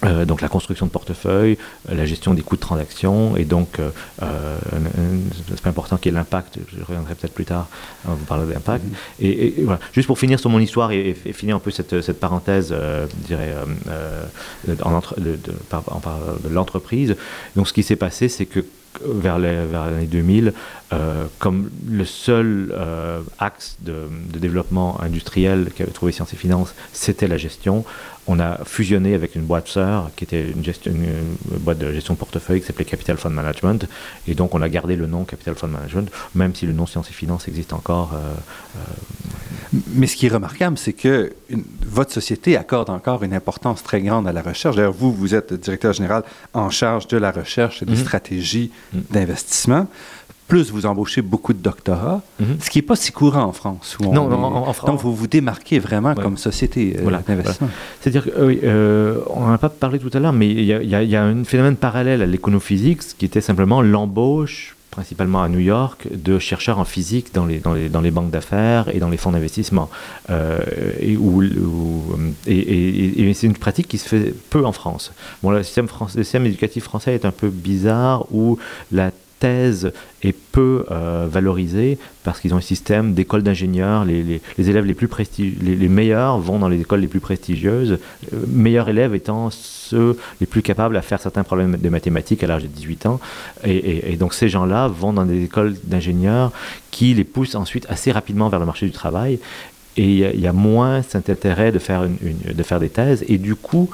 Euh, donc la construction de portefeuille, euh, la gestion des coûts de transaction et donc euh, un, un aspect important qui est l'impact. Je reviendrai peut-être plus tard à vous parler d'impact. Mm -hmm. et, et, voilà. Juste pour finir sur mon histoire et, et finir un peu cette, cette parenthèse, euh, je dirais, euh, en entre, de, l'entreprise. Donc ce qui s'est passé, c'est que vers l'année 2000 euh, comme le seul euh, axe de, de, développement industriel qu'avait trouvé Sciences et Finances, c'était la gestion. On a fusionné avec une boîte sœur qui était une, gestion, une, une boîte de gestion portefeuille qui s'appelait Capital Fund Management. Et donc on a gardé le nom Capital Fund Management, même si le nom Sciences et Finances existe encore. Euh, Mais ce qui est remarquable, c'est que une, votre société accorde encore une importance très grande à la recherche. D'ailleurs, vous, vous êtes directeur général en charge de la recherche et des mm -hmm. stratégies mm d'investissement plus vous embauchez beaucoup de doctorats, mm -hmm. ce qui n'est pas si courant en France. Où non, non en, en, France. Donc, vous vous démarquez vraiment ouais. comme société euh, voilà, d'investissement. Voilà. C'est-à-dire qu'on euh, n'en a pas parlé tout à l'heure, mais il y, y, y, a un phénomène parallèle à l'éconophysique, qui était simplement l'embauche principalement à New York, de chercheurs en physique dans les, dans les, dans les banques d'affaires et dans les fonds d'investissement. Euh, et, où, où, et, et, et c'est une pratique qui se fait peu en France. Bon, le système, français, le système éducatif français est un peu bizarre, où la thèse est peu euh, valorisée parce qu'ils ont un système d'école d'ingénieurs. Les, les, élèves les plus prestigieux, les, meilleurs vont dans les écoles les plus prestigieuses, euh, meilleurs élèves étant ceux les plus capables à faire certains problèmes de mathématiques à l'âge de 18 ans. Et, donc ces gens-là vont dans des écoles d'ingénieurs qui les poussent ensuite assez rapidement vers le marché du travail. Et il y, a moins cet intérêt de faire, une, de faire des thèses. Et du coup,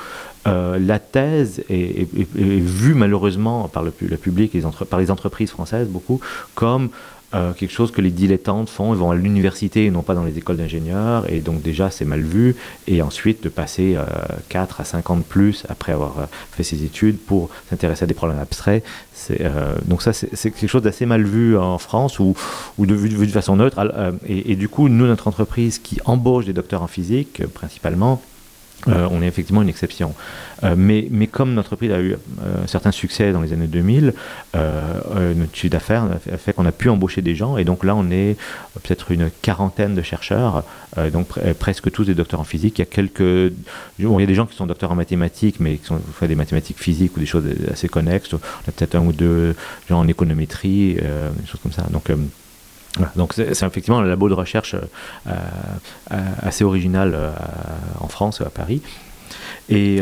euh, la thèse est, vue malheureusement par le, public, par les entreprises françaises beaucoup, comme euh, quelque chose que les dilettantes font, ils vont à l'université et non pas dans les écoles d'ingénieurs, et donc déjà c'est mal vu, et ensuite de passer euh, 4 à 5 ans de plus après avoir euh, fait ses études pour s'intéresser à des problèmes abstraits. Donc ça c'est quelque chose d'assez mal vu en France, ou, de vu de façon neutre, et, et, du coup nous notre entreprise qui embauche des docteurs en physique principalement, euh, on est effectivement une exception. Euh, mais, mais, comme notre entreprise a eu euh, un certain succès dans les années 2000, euh, notre chiffre d'affaires a fait qu'on a pu embaucher des gens. Et donc là, on est peut-être une quarantaine de chercheurs, donc pr presque tous des docteurs en physique. Il y a quelques. Bon, il y a des gens qui sont docteurs en mathématiques, mais qui sont fait des mathématiques physiques ou des choses assez connexes. On a peut-être un ou deux gens en économétrie, des choses comme ça. Donc. Voilà, donc c'est effectivement un labo de recherche euh, euh, assez original euh, en France, à Paris. Et,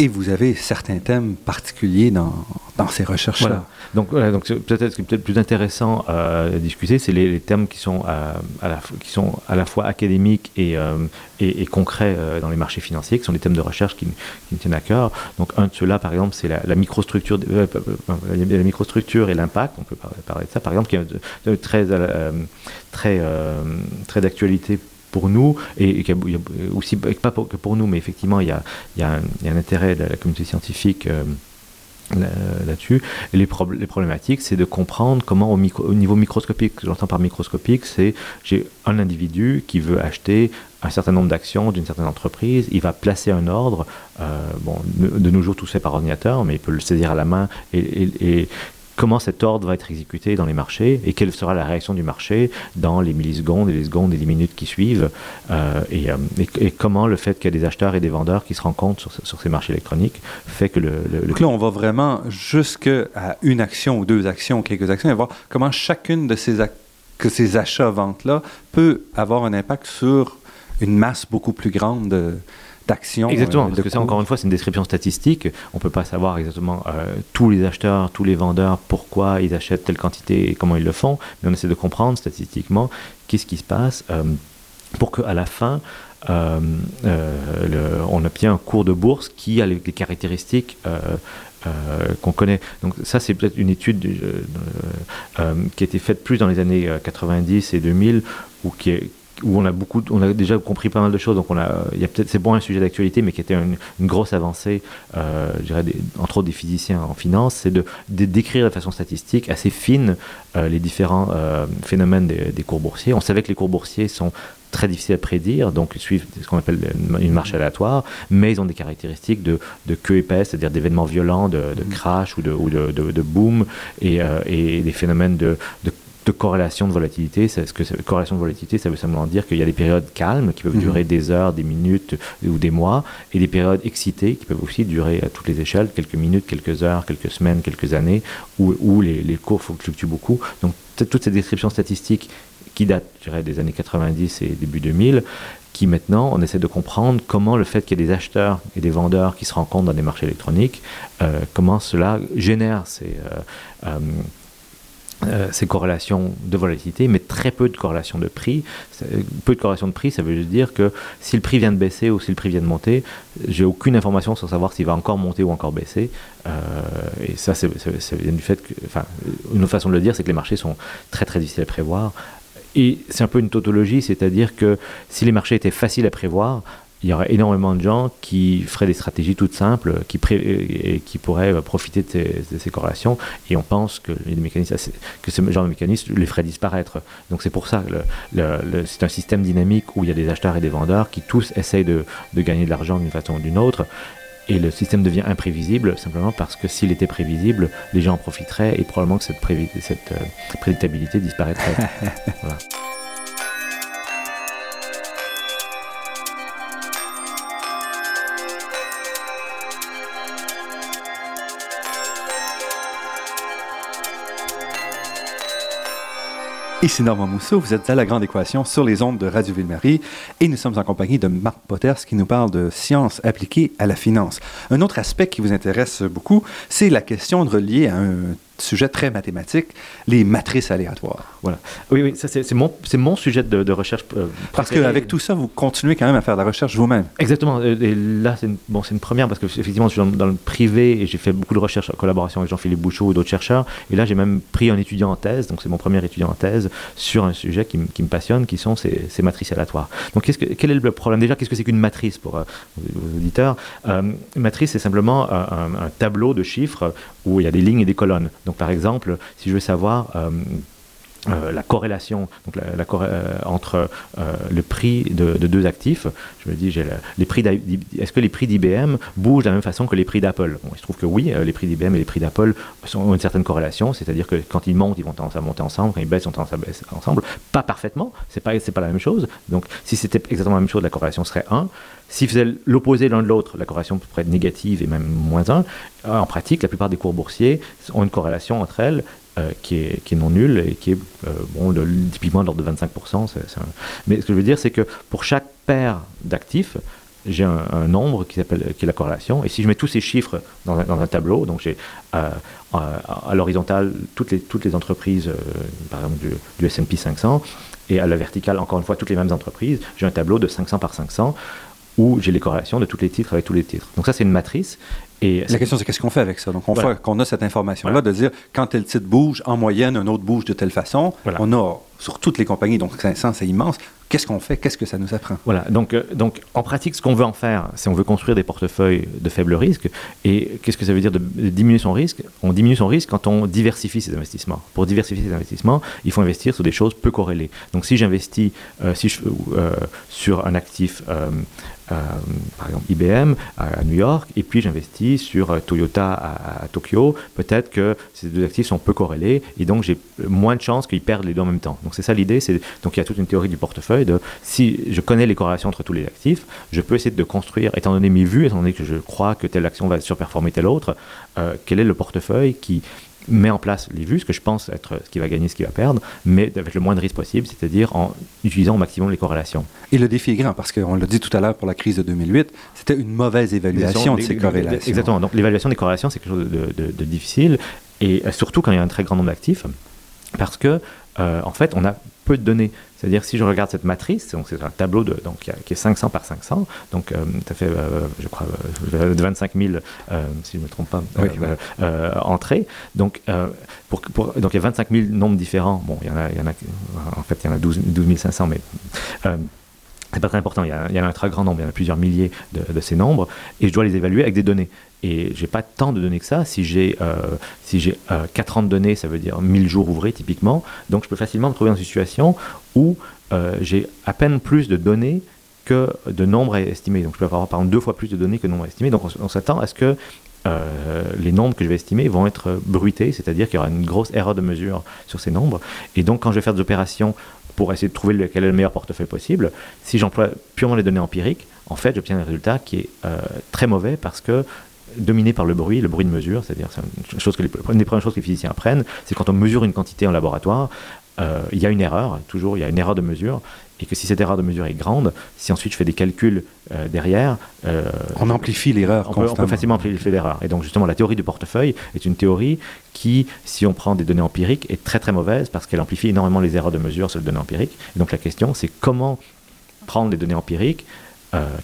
Et vous avez certains thèmes particuliers dans, dans ces recherches-là. Voilà. Donc, peut-être ce qui est peut-être plus intéressant à discuter, c'est les, les, thèmes qui sont à, à la, qui sont à la fois académiques et, euh, et, et, concrets euh, dans les marchés financiers, qui sont des thèmes de recherche qui, qui me tiennent à cœur. Donc un de ceux-là, par exemple, c'est la, microstructure, euh, la microstructure et l'impact. On peut parler de ça, par exemple, qui est très, euh, très, très d'actualité pour nous, et, et aussi, pas que pour nous, mais effectivement, il y a, y a, un, intérêt de la communauté scientifique euh, là-dessus. Les, les problématiques, c'est de comprendre comment au, niveau microscopique, j'entends par microscopique, c'est j'ai un individu qui veut acheter un certain nombre d'actions d'une certaine entreprise, il va placer un ordre, euh, bon, de nos jours tout fait par ordinateur, mais il peut le saisir à la main et comment cet ordre va être exécuté dans les marchés et quelle sera la réaction du marché dans les millisecondes et les secondes et les minutes qui suivent euh, et, euh, et, comment le fait qu'il y a des acheteurs et des vendeurs qui se rencontrent sur, ces marchés électroniques fait que le, le, Donc là on va vraiment jusqu'à une action ou deux actions quelques actions et voir comment chacune de ces, ces achats-ventes là peut avoir un impact sur une masse beaucoup plus grande de, d'action. Exactement, euh, parce que ça, encore une fois, c'est une description statistique. On ne peut pas savoir exactement euh, tous les acheteurs, tous les vendeurs, pourquoi ils achètent telle quantité et comment ils le font, mais on essaie de comprendre statistiquement qu'est-ce qui se passe euh, pour qu'à la fin, euh, euh, le, on obtient un cours de bourse qui a les, les caractéristiques euh, euh, qu'on connaît. Donc ça, c'est peut-être une étude euh, euh, qui a été faite plus dans les années 90 et 2000, ou qui est, où on a beaucoup, on a déjà compris pas mal de choses. Donc on a, il y a peut-être, c'est bon un sujet d'actualité, mais qui était une, une grosse avancée, euh, je dirais, des, entre autres des physiciens en finance, c'est de, de décrire de façon statistique assez fine euh, les différents euh, phénomènes des, des cours boursiers. On savait que les cours boursiers sont très difficiles à prédire, donc ils suivent ce qu'on appelle une marche aléatoire, mais ils ont des caractéristiques de, de queue épaisse, c'est-à-dire d'événements violents, de, de crash ou de, ou boom, et, euh, et des phénomènes de, de de corrélation de volatilité. Ce que corrélation de volatilité, ça veut simplement dire qu'il y a des périodes calmes qui peuvent mmh. durer des heures, des minutes ou des mois, et des périodes excitées qui peuvent aussi durer à toutes les échelles, quelques minutes, quelques heures, quelques semaines, quelques années, où, où les, les cours fluctuent beaucoup. Donc toutes ces descriptions statistiques qui datent, je dirais, des années 90 et début 2000, qui maintenant, on essaie de comprendre comment le fait qu'il y ait des acheteurs et des vendeurs qui se rencontrent dans des marchés électroniques, euh, comment cela génère ces... Euh, euh, Euh, ces corrélations de volatilité, mais très peu de corrélation de prix. Peu de corrélation de prix, ça veut dire que si le prix vient de baisser ou si le prix vient de monter, j'ai aucune information sur savoir s'il va encore monter ou encore baisser. Euh, et ça, ça vient du fait que, enfin, une autre façon de le dire, c'est que les marchés sont très très difficiles à prévoir. Et c'est un peu une tautologie, c'est-à-dire que si les marchés étaient faciles à prévoir, il y aurait énormément de gens qui feraient des stratégies toutes simples qui, et qui pourraient profiter de ces, de ces corrélations. Et on pense que les mécanismes que ce genre de mécanisme les ferait disparaître. Donc c'est pour ça que c'est un système dynamique où il y a des acheteurs et des vendeurs qui tous essayent de, de gagner de l'argent d'une façon ou d'une autre. Et le système devient imprévisible simplement parce que s'il était prévisible les gens en profiteraient et probablement que cette, cette euh, prédictabilité disparaîtrait. Voilà. Ici Normand Mousseau, vous êtes à La Grande Équation sur les ondes de Radio Ville-Marie et nous sommes en compagnie de Marc Potters qui nous parle de sciences appliquées à la finance. Un autre aspect qui vous intéresse beaucoup, c'est la question de relier à un sujet très mathématique, les matrices aléatoires. Voilà. Oui, oui, c'est mon, mon sujet de, de recherche. Euh, parce qu'avec tout ça, vous continuez quand même à faire de la recherche vous-même. Exactement. Et là, c'est une, bon, une première parce que effectivement, je suis dans, dans le privé et j'ai fait beaucoup de recherches en collaboration avec Jean-Philippe Bouchot ou d'autres chercheurs. Et là, j'ai même pris un étudiant en thèse, donc c'est mon premier étudiant en thèse, sur un sujet qui, qui me passionne, qui sont ces, ces matrices aléatoires. Donc, qu -ce que, quel est le problème? Déjà, qu'est-ce que c'est qu'une matrice pour euh, vos auditeurs? Euh, Une matrice, c'est simplement un, un tableau de chiffres où il y a des lignes et des colonnes. Donc, par exemple, si je veux savoir euh, la corrélation donc la, la euh, entre euh, le prix de, de deux actifs. Je me dis prix est-ce que les prix d'IBM bougent de la même façon que les prix d'Apple? Il se trouve que oui les prix d'IBM et les prix d'Apple ont une certaine corrélation. C'est à dire que quand ils montent ils vont tendance à monter ensemble. Quand ils baissent ils ont tendance à baisser ensemble. Pas parfaitement. C'est pas pas la même chose. Donc si c'était exactement la même chose la corrélation serait 1 s'ils faisaient l'opposé l'un de l'autre la corrélation pourrait être négative et même moins 1 en pratique la plupart des cours boursiers ont une corrélation entre elles euh, qui, est, non nul et qui est euh, bon, typiquement de l'ordre de 25%. C est, c est un... Mais ce que je veux dire, c'est que pour chaque paire d'actifs, j'ai un, nombre qui qui est la corrélation. Et si je mets tous ces chiffres dans un, tableau, donc j'ai euh, à l'horizontale toutes les, entreprises, euh, par exemple du S&P 500, et à la verticale, encore une fois, toutes les mêmes entreprises, j'ai un tableau de 500 par 500 où j'ai les corrélations de tous les titres avec tous les titres. Donc ça, c'est une matrice. Et la question, c'est qu'est-ce qu'on fait avec ça? Donc, on fait qu'on a cette information-là de dire quand tel titre bouge, en moyenne, un autre bouge de telle façon. On a sur toutes les compagnies, donc 500, c'est immense. Qu'est-ce qu'on fait? Qu'est-ce que ça nous apprend? Voilà, donc, euh, donc en pratique, ce qu'on veut en faire, c'est on veut construire des portefeuilles de faible risque. Et qu'est-ce que ça veut dire de, diminuer son risque? On diminue son risque quand on diversifie ses investissements. Pour diversifier ses investissements, il faut investir sur des choses peu corrélées. Donc si j'investis euh, si je, euh, sur un actif par exemple IBM à, New York, et puis j'investis sur euh, Toyota à, Tokyo, peut-être que ces deux actifs sont peu corrélés, et donc j'ai moins de chances qu'ils perdent les deux en même temps. Donc c'est ça l'idée, c'est donc il y a toute une théorie du portefeuille de si je connais les corrélations entre tous les actifs, je peux essayer de construire, étant donné mes vues, étant donné que je crois que telle action va surperformer telle autre, euh, quel est le portefeuille qui met en place les vues, ce que je pense être ce qui va gagner, ce qui va perdre, mais avec le moins de risque possible, c'est-à-dire en utilisant au maximum les corrélations. Et le défi est grand, parce qu'on l'a dit tout à l'heure pour la crise de 2008, c'était une mauvaise évaluation de ces corrélations. Exactement. Donc l'évaluation des corrélations, c'est quelque chose de, difficile, et euh, surtout quand il y a un très grand nombre d'actifs, parce que, euh, en fait, on a peu de données. C'est-à-dire, si je regarde cette matrice, donc c'est un tableau de, donc, qui est 500 par 500, donc euh, ça fait, euh, je crois, 25 000, si je ne me trompe pas, euh, entrées. Donc, pour, donc, il y a 25 000 nombres différents. Bon, il y en a, il y en, a en fait, il y en a 12, 12 500, mais c'est pas très important, il y, a, il y, en a un très grand nombre, il y en a plusieurs milliers de, de, ces nombres, et je dois les évaluer avec des données. Et j'ai pas tant de données que ça. Si j'ai euh, si j'ai euh, 4 ans de données, ça veut dire 1000 jours ouvrés typiquement. Donc je peux facilement me trouver dans une situation où euh, j'ai à peine plus de données que de nombres estimés. Donc je peux avoir par exemple deux fois plus de données que de nombres estimés. Donc on, s'attend à ce que euh, les nombres que je vais estimer vont être bruités, c'est-à-dire qu'il y aura une grosse erreur de mesure sur ces nombres. Et donc quand je vais faire des opérations pour essayer de trouver le, quel est le meilleur portefeuille possible, si j'emploie purement les données empiriques, en fait, j'obtiens un résultat qui est très mauvais parce que dominé par le bruit, le bruit de mesure, c'est-à-dire une, chose que les, une des premières choses que les physiciens apprennent, c'est quand on mesure une quantité en laboratoire, euh, il y a une erreur, toujours il y a une erreur de mesure, et que si cette erreur de mesure est grande, si ensuite je fais des calculs euh, derrière, euh, on amplifie l'erreur. On, on, peut facilement amplifier l'erreur. Et donc justement, la théorie du portefeuille est une théorie qui, si on prend des données empiriques, est très très mauvaise parce qu'elle amplifie énormément les erreurs de mesure sur les données empiriques. Et donc la question, c'est comment prendre les données empiriques,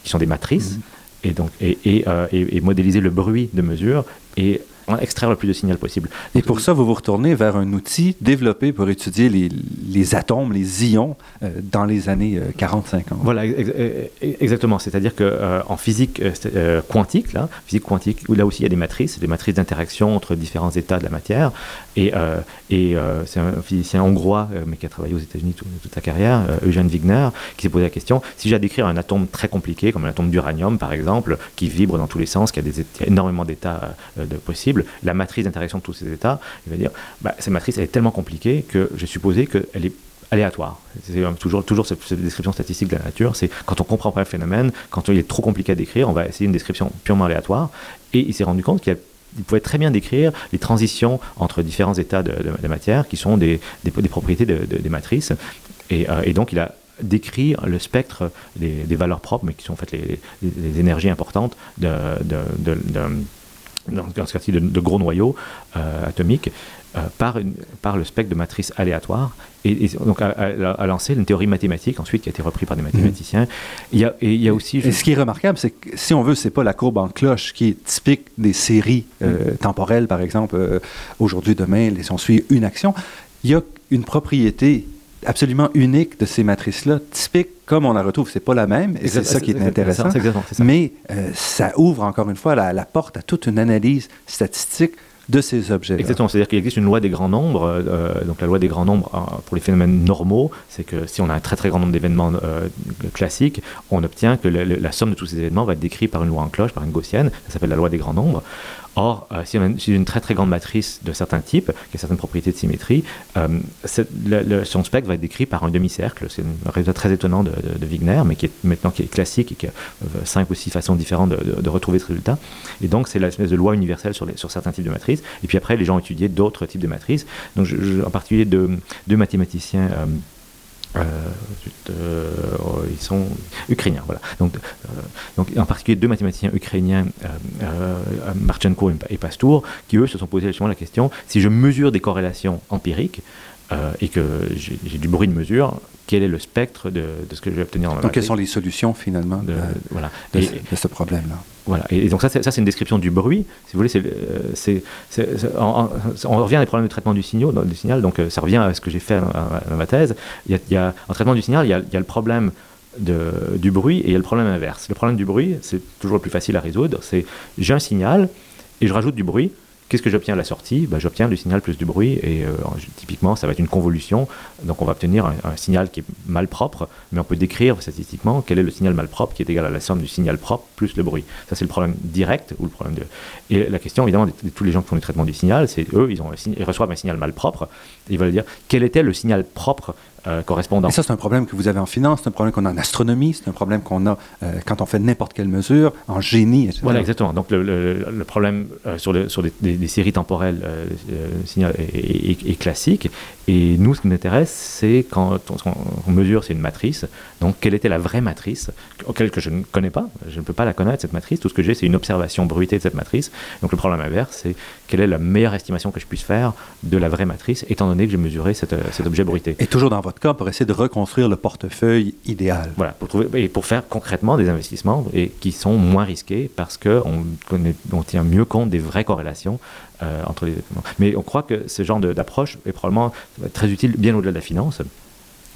qui sont des matrices, mm-hmm et, donc, et, euh, et, modéliser le bruit de mesure et extraire le plus de signal possible. Et pour ça, vous vous retournez vers un outil développé pour étudier les, les atomes, les ions, euh, dans les années 40-50. Euh, voilà, exactement. C'est-à-dire qu'en euh, en physique quantique, là, physique quantique, où là aussi il y a des matrices, des matrices d'interaction entre différents états de la matière. Et, et c'est un physicien hongrois, mais qui a travaillé aux États-Unis toute, toute sa carrière, Eugène Wigner, qui s'est posé la question si j'ai à décrire un atome très compliqué, comme un atome d'uranium par exemple, qui vibre dans tous les sens, qui a, des, qui a énormément d'états de la matrice d'interaction de tous ces états, il va dire, bah, cette matrice est tellement compliquée que j'ai supposé qu'elle est aléatoire. C'est toujours, toujours cette, description statistique de la nature, c'est quand on comprend pas le phénomène, quand il est trop compliqué à décrire, on va essayer une description purement aléatoire, et il s'est rendu compte qu'il pouvait très bien décrire les transitions entre différents états de, de, matière qui sont des, propriétés des matrices. Et, euh, et, donc, il a décrit le spectre des, des, valeurs propres, mais qui sont en fait les, les énergies importantes de, dans, ce cas-ci de, de, gros noyaux euh, atomiques, euh, par, une, par le spectre de matrice aléatoire, et, et donc a, a, a, lancé une théorie mathématique ensuite qui a été reprise par des mathématiciens. Mmh. Il, y a, et il y a aussi... Et ce qui est remarquable, c'est que si on veut, c'est pas la courbe en cloche qui est typique des séries euh, mmh. temporelles, par exemple, euh, aujourd'hui, demain, si on suit une action, il y a une propriété absolument unique de ces matrices-là, typique comme on la retrouve. C'est pas la même, et c'est ça qui est intéressant. Ça. Mais euh, ça ouvre encore une fois la, la, porte à toute une analyse statistique de ces objets. -là. Exactement, c'est-à-dire qu'il existe une loi des grands nombres. Euh, donc la loi des grands nombres euh, pour les phénomènes normaux, c'est que si on a un très très grand nombre d'événements euh, classiques, on obtient que le, le, la somme de tous ces événements va être décrite par une loi en cloche, par une gaussienne. Ça s'appelle la loi des grands nombres. Or, euh, si on a une, très très grande matrice de certains types, qui a certaines propriétés de symétrie, euh, son spectre va être décrit par un demi-cercle. C'est un résultat très étonnant de, Wigner, mais qui est maintenant qui est classique et qui a euh, cinq ou six façons différentes de, retrouver ce résultat. Et donc, c'est l'espèce de loi universelle sur, certains types de matrices. Et puis après, les gens ont étudié d'autres types de matrices. Donc, en particulier deux, mathématiciens. Ils sont ukrainiens, voilà. Donc, donc, en particulier deux mathématiciens ukrainiens, Marchenko et Pastour, qui eux se sont posé justement la question si je mesure des corrélations empiriques, euh, et que j'ai du bruit de mesure, quel est le spectre de, ce que je vais obtenir dans Donc, quelles sont les solutions finalement de, voilà. de, ce problème-là? Voilà, et, donc ça, c'est une description du bruit. Si vous voulez, c'est, on, revient à problèmes de traitement du, signal, donc euh, ça revient à ce que j'ai fait dans, ma thèse. Il y, a, en traitement du signal, il y a, il le problème du bruit et il y a le problème inverse. Le problème du bruit, c'est toujours le plus facile à résoudre. C'est j'ai un signal et je rajoute du bruit. Qu'est-ce que j'obtiens à la sortie? Ben, J'obtiens du signal plus du bruit et euh, typiquement ça va être une convolution. Donc on va obtenir un, signal qui est malpropre, mais on peut décrire statistiquement quel est le signal malpropre qui est égal à la somme du signal propre plus le bruit. Ça c'est le problème direct ou le problème de. Et la question évidemment de, tous les gens qui font du traitement du signal, c'est eux ils, ont ils reçoivent un signal malpropre. Et ils veulent dire quel était le signal propre euh, correspondant. Et ça, c'est un problème que vous avez en finance, c'est un problème qu'on a en astronomie, c'est un problème qu'on a euh, quand on fait n'importe quelle mesure, en génie, etc. Voilà, exactement. Donc, le, problème euh, sur, sur des, séries temporelles est, classique. Et nous, ce qui nous intéresse, c'est quand on, mesure, c'est une matrice. Donc, quelle était la vraie matrice, auquel que je ne connais pas Je ne peux pas la connaître, cette matrice. Tout ce que j'ai, c'est une observation bruitée de cette matrice. Donc, le problème inverse, c'est quelle est la meilleure estimation que je puisse faire de la vraie matrice, étant donné que j'ai mesuré cet objet bruité. Et toujours dans votre cas pour essayer de reconstruire le portefeuille idéal. Voilà, pour trouver et pour faire concrètement des investissements et qui sont moins risqués parce qu'on on tient mieux compte des vraies corrélations les. Mais on croit que ce genre d'approche est probablement très utile bien au-delà de la finance.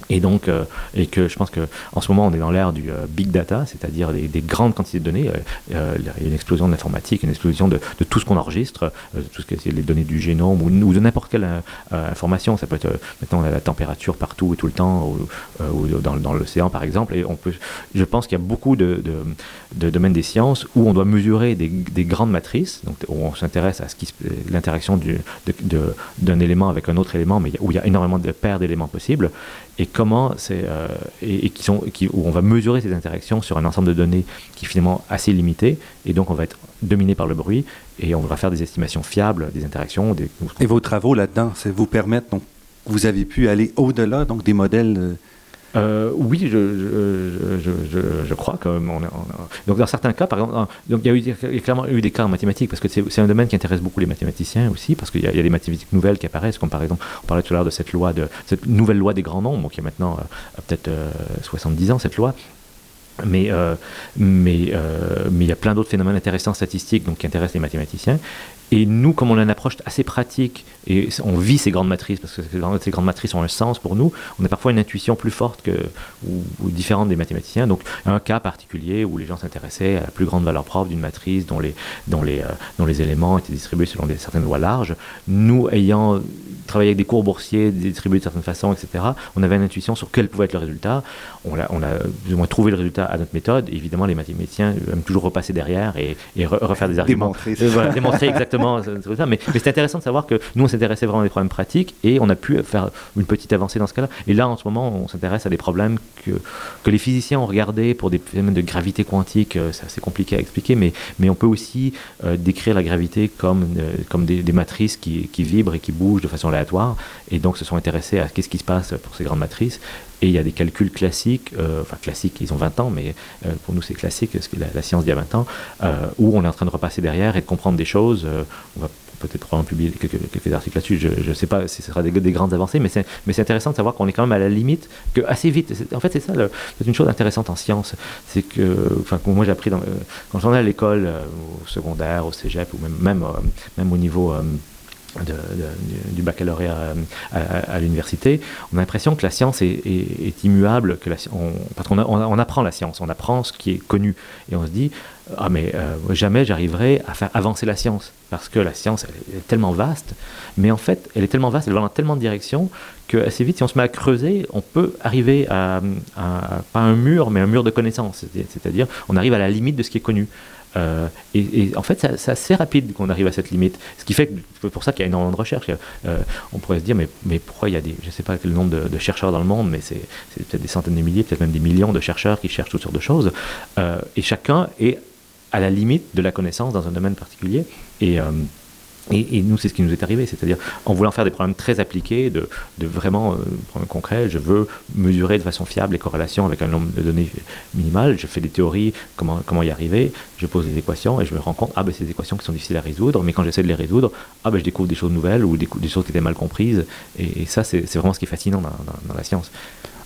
Et donc, euh, et que je pense qu'en ce moment, on est dans l'ère du euh, big data, c'est-à-dire des, grandes quantités de données. Euh, il y a une explosion de l'informatique, une explosion de, tout ce qu'on enregistre, tout ce qui est les données du génome ou, de n'importe quelle information. Ça peut être maintenant la température partout et tout le temps, ou, dans, l'océan par exemple. Et on peut, je pense qu'il y a beaucoup de, domaines des sciences où on doit mesurer des, grandes matrices, donc où on s'intéresse à l'interaction d'un élément avec un autre élément, mais où il y a énormément de paires d'éléments possibles et comment c'est euh, et, qui sont où on va mesurer ces interactions sur un ensemble de données qui est finalement assez limité et donc on va être dominé par le bruit et on va faire des estimations fiables des interactions. Et vos travaux là-dedans, c'est vous permettre donc vous avez pu aller au-delà donc des modèles euh, euh, oui, je, je, je, crois que on, donc dans certains cas, par exemple, donc il y a, eu, clairement eu des cas en mathématiques parce que c'est un domaine qui intéresse beaucoup les mathématiciens aussi parce qu'il y, a des mathématiques nouvelles qui apparaissent, comme par exemple, on parlait tout à l'heure de cette loi de cette nouvelle loi des grands nombres qui a maintenant euh, peut-être 70 euh, ans cette loi mais, mais, mais il y a plein d'autres phénomènes intéressants statistiques donc, qui intéressent les mathématiciens. Et nous, comme on a une approche assez pratique, et on vit ces grandes matrices, parce que ces grandes matrices ont un sens pour nous, on a parfois une intuition plus forte que, ou, différente des mathématiciens. Donc, un cas particulier où les gens s'intéressaient à la plus grande valeur propre d'une matrice dont les, dont, les, euh, dont les éléments étaient distribués selon certaines lois larges, nous, ayant travaillé avec des cours boursiers distribués de certaines façons, etc., on avait une intuition sur quel pouvait être le résultat. On a, on a plus ou moins trouvé le résultat à notre méthode. évidemment, les mathématiciens aiment toujours repasser derrière et, refaire des arguments. Démontrer. voilà, démontrer exactement mais, c'est intéressant de savoir que nous, on s'intéressait vraiment à des problèmes pratiques et on a pu faire une petite avancée dans ce cas-là. Et là, en ce moment, on s'intéresse à des problèmes que, que les physiciens ont regardés pour des phénomènes de gravité quantique. Euh, c'est assez compliqué à expliquer, mais, mais on peut aussi euh, décrire la gravité comme, euh, comme des, matrices qui, qui, vibrent et qui bougent de façon aléatoire. Et donc, se sont intéressés à qu'est-ce qui se passe pour ces grandes matrices. Et il y a des calculs classiques, euh, enfin classiques, ils ont 20 ans, mais euh, pour nous c'est classique, la, science d'il y a 20 ans, euh, où on est en train de repasser derrière et de comprendre des choses. on va peut-être probablement publier quelques, articles là-dessus, je ne sais pas si ce sera des, grandes avancées, mais c'est intéressant de savoir qu'on est quand même à la limite, que assez vite, en fait c'est ça, c'est une chose intéressante en science, c'est que, enfin moi j'ai appris quand j'en ai à l'école, au secondaire, au cégep, ou même, même, même au niveau du baccalauréat à, l'université, on a l'impression que la science est, immuable, que on, parce qu'on on, apprend la science, on apprend ce qui est connu, et on se dit, ah mais euh, jamais j'arriverai à faire avancer la science, parce que la science est tellement vaste, mais en fait elle est tellement vaste, elle va dans tellement de directions, que assez vite, si on se met à creuser, on peut arriver à, à pas un mur, mais un mur de connaissances, c'est-à-dire on arrive à la limite de ce qui est connu. Euh, et, en fait, c'est assez rapide qu'on arrive à cette limite. Ce qui fait que pour ça qu'il y a énormément de recherches. Euh, on pourrait se dire, mais, pourquoi il y a des, je ne sais pas quel nombre de, chercheurs dans le monde, mais c'est peut-être des centaines de milliers, peut-être même des millions de chercheurs qui cherchent toutes sortes de choses. Euh, et chacun est à la limite de la connaissance dans un domaine particulier. Et Et, nous, c'est ce qui nous est arrivé, c'est-à-dire en voulant faire des problèmes très appliqués, de, de vraiment, euh, problèmes concrets, je veux mesurer de façon fiable les corrélations avec un nombre de données minimal, je fais des théories, comment, comment y arriver, je pose des équations et je me rends compte, ah ben c'est des équations qui sont difficiles à résoudre, mais quand j'essaie de les résoudre, ah ben je découvre des choses nouvelles ou des, des choses qui étaient mal comprises, et, ça c'est vraiment ce qui est fascinant dans, dans, la science.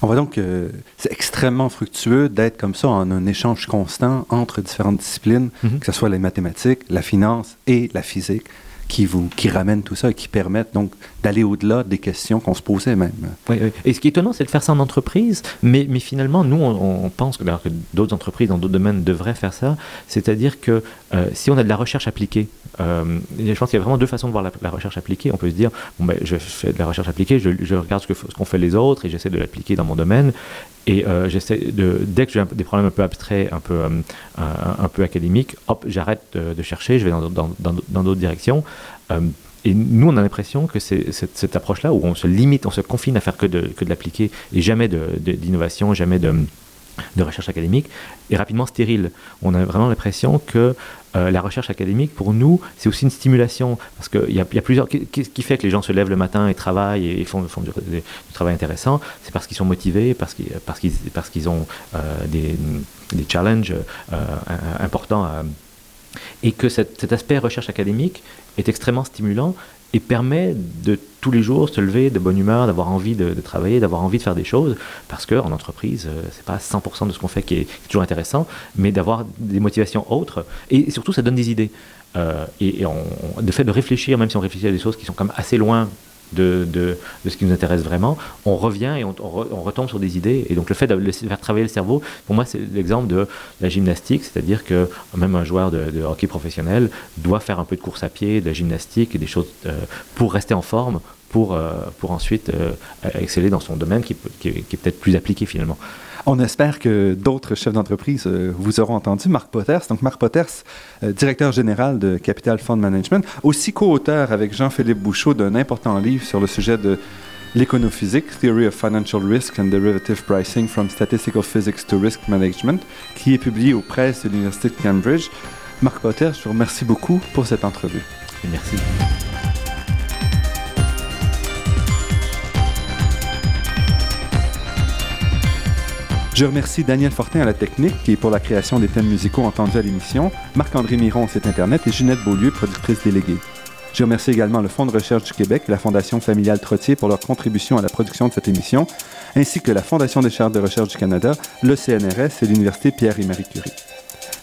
On voit donc que c'est extrêmement fructueux d'être comme ça en un échange constant entre différentes disciplines, mm-hmm. que ce soit les mathématiques, la finance et la physique qui, vous, qui ramènent tout ça et qui permettent donc d'aller au-delà des questions qu'on se posait même. Oui, Et ce qui est étonnant, c'est de faire ça en entreprise, mais, mais finalement, nous, on, pense que, d'autres entreprises dans d'autres domaines devraient faire ça, c'est-à-dire que euh, si on a de la recherche appliquée, euh, je pense qu'il y a vraiment deux façons de voir la, recherche appliquée. On peut se dire, bon, ben, je fais de la recherche appliquée, je regarde ce qu'ont fait les autres et j'essaie de l'appliquer dans mon domaine. Et euh, j'essaie dès que j'ai des problèmes un peu abstraits, un peu, un, peu académiques, hop, j'arrête de, chercher, je vais dans d'autres dans, dans, directions. Et nous, on a l'impression que c'est cette, approche-là où on se limite, on se confine à faire que de, que de l'appliquer et jamais d'innovation, jamais de, de, recherche académique, est rapidement stérile. On a vraiment l'impression que euh, la recherche académique, pour nous, c'est aussi une stimulation. Parce qu'il y, y a plusieurs. Qu'est-ce qui fait que les gens se lèvent le matin et travaillent et font, du, travail intéressant? C'est parce qu'ils sont motivés, parce qu'ils parce ont euh, des, des, challenges euh, importants et que cet, aspect recherche académique est extrêmement stimulant et permet de tous les jours se lever de bonne humeur, d'avoir envie de, travailler, d'avoir envie de faire des choses, parce qu'en entreprise, euh, c'est pas 100% de ce qu'on fait qui est, toujours intéressant, mais d'avoir des motivations autres, et surtout ça donne des idées. Euh, et, de fait de réfléchir, même si on réfléchit à des choses qui sont quand même assez loin de, de, ce qui nous intéresse vraiment, on revient et on, retombe sur des idées. Et donc le fait de faire travailler le cerveau, pour moi, c'est l'exemple de la gymnastique, c'est-à-dire que même un joueur de, hockey professionnel doit faire un peu de course à pied, de la gymnastique et des choses euh, pour rester en forme, pour, euh, pour ensuite euh, exceller dans son domaine qui, qui est peut-être plus appliqué finalement. On espère que d'autres chefs d'entreprise euh, vous auront entendu. Marc Potters, donc Marc Potters, euh, directeur général de Capital Fund Management, aussi co-auteur avec Jean-Philippe Bouchot d'un important livre sur le sujet de l'éconophysique, Theory of Financial Risk and Derivative Pricing from Statistical Physics to Risk Management, qui est publié aux presses de l'Université de Cambridge. Marc Potters, je vous remercie beaucoup pour cette entrevue. Merci. Je remercie Daniel Fortin à la technique et pour la création des thèmes musicaux entendus à l'émission, Marc-André Miron au site Internet et Ginette Beaulieu, productrice déléguée. Je remercie également le Fonds de recherche du Québec et la Fondation familiale Trottier pour leur contribution à la production de cette émission, ainsi que la Fondation des chaires de recherche du Canada, le CNRS et l'Université Pierre et Marie Curie.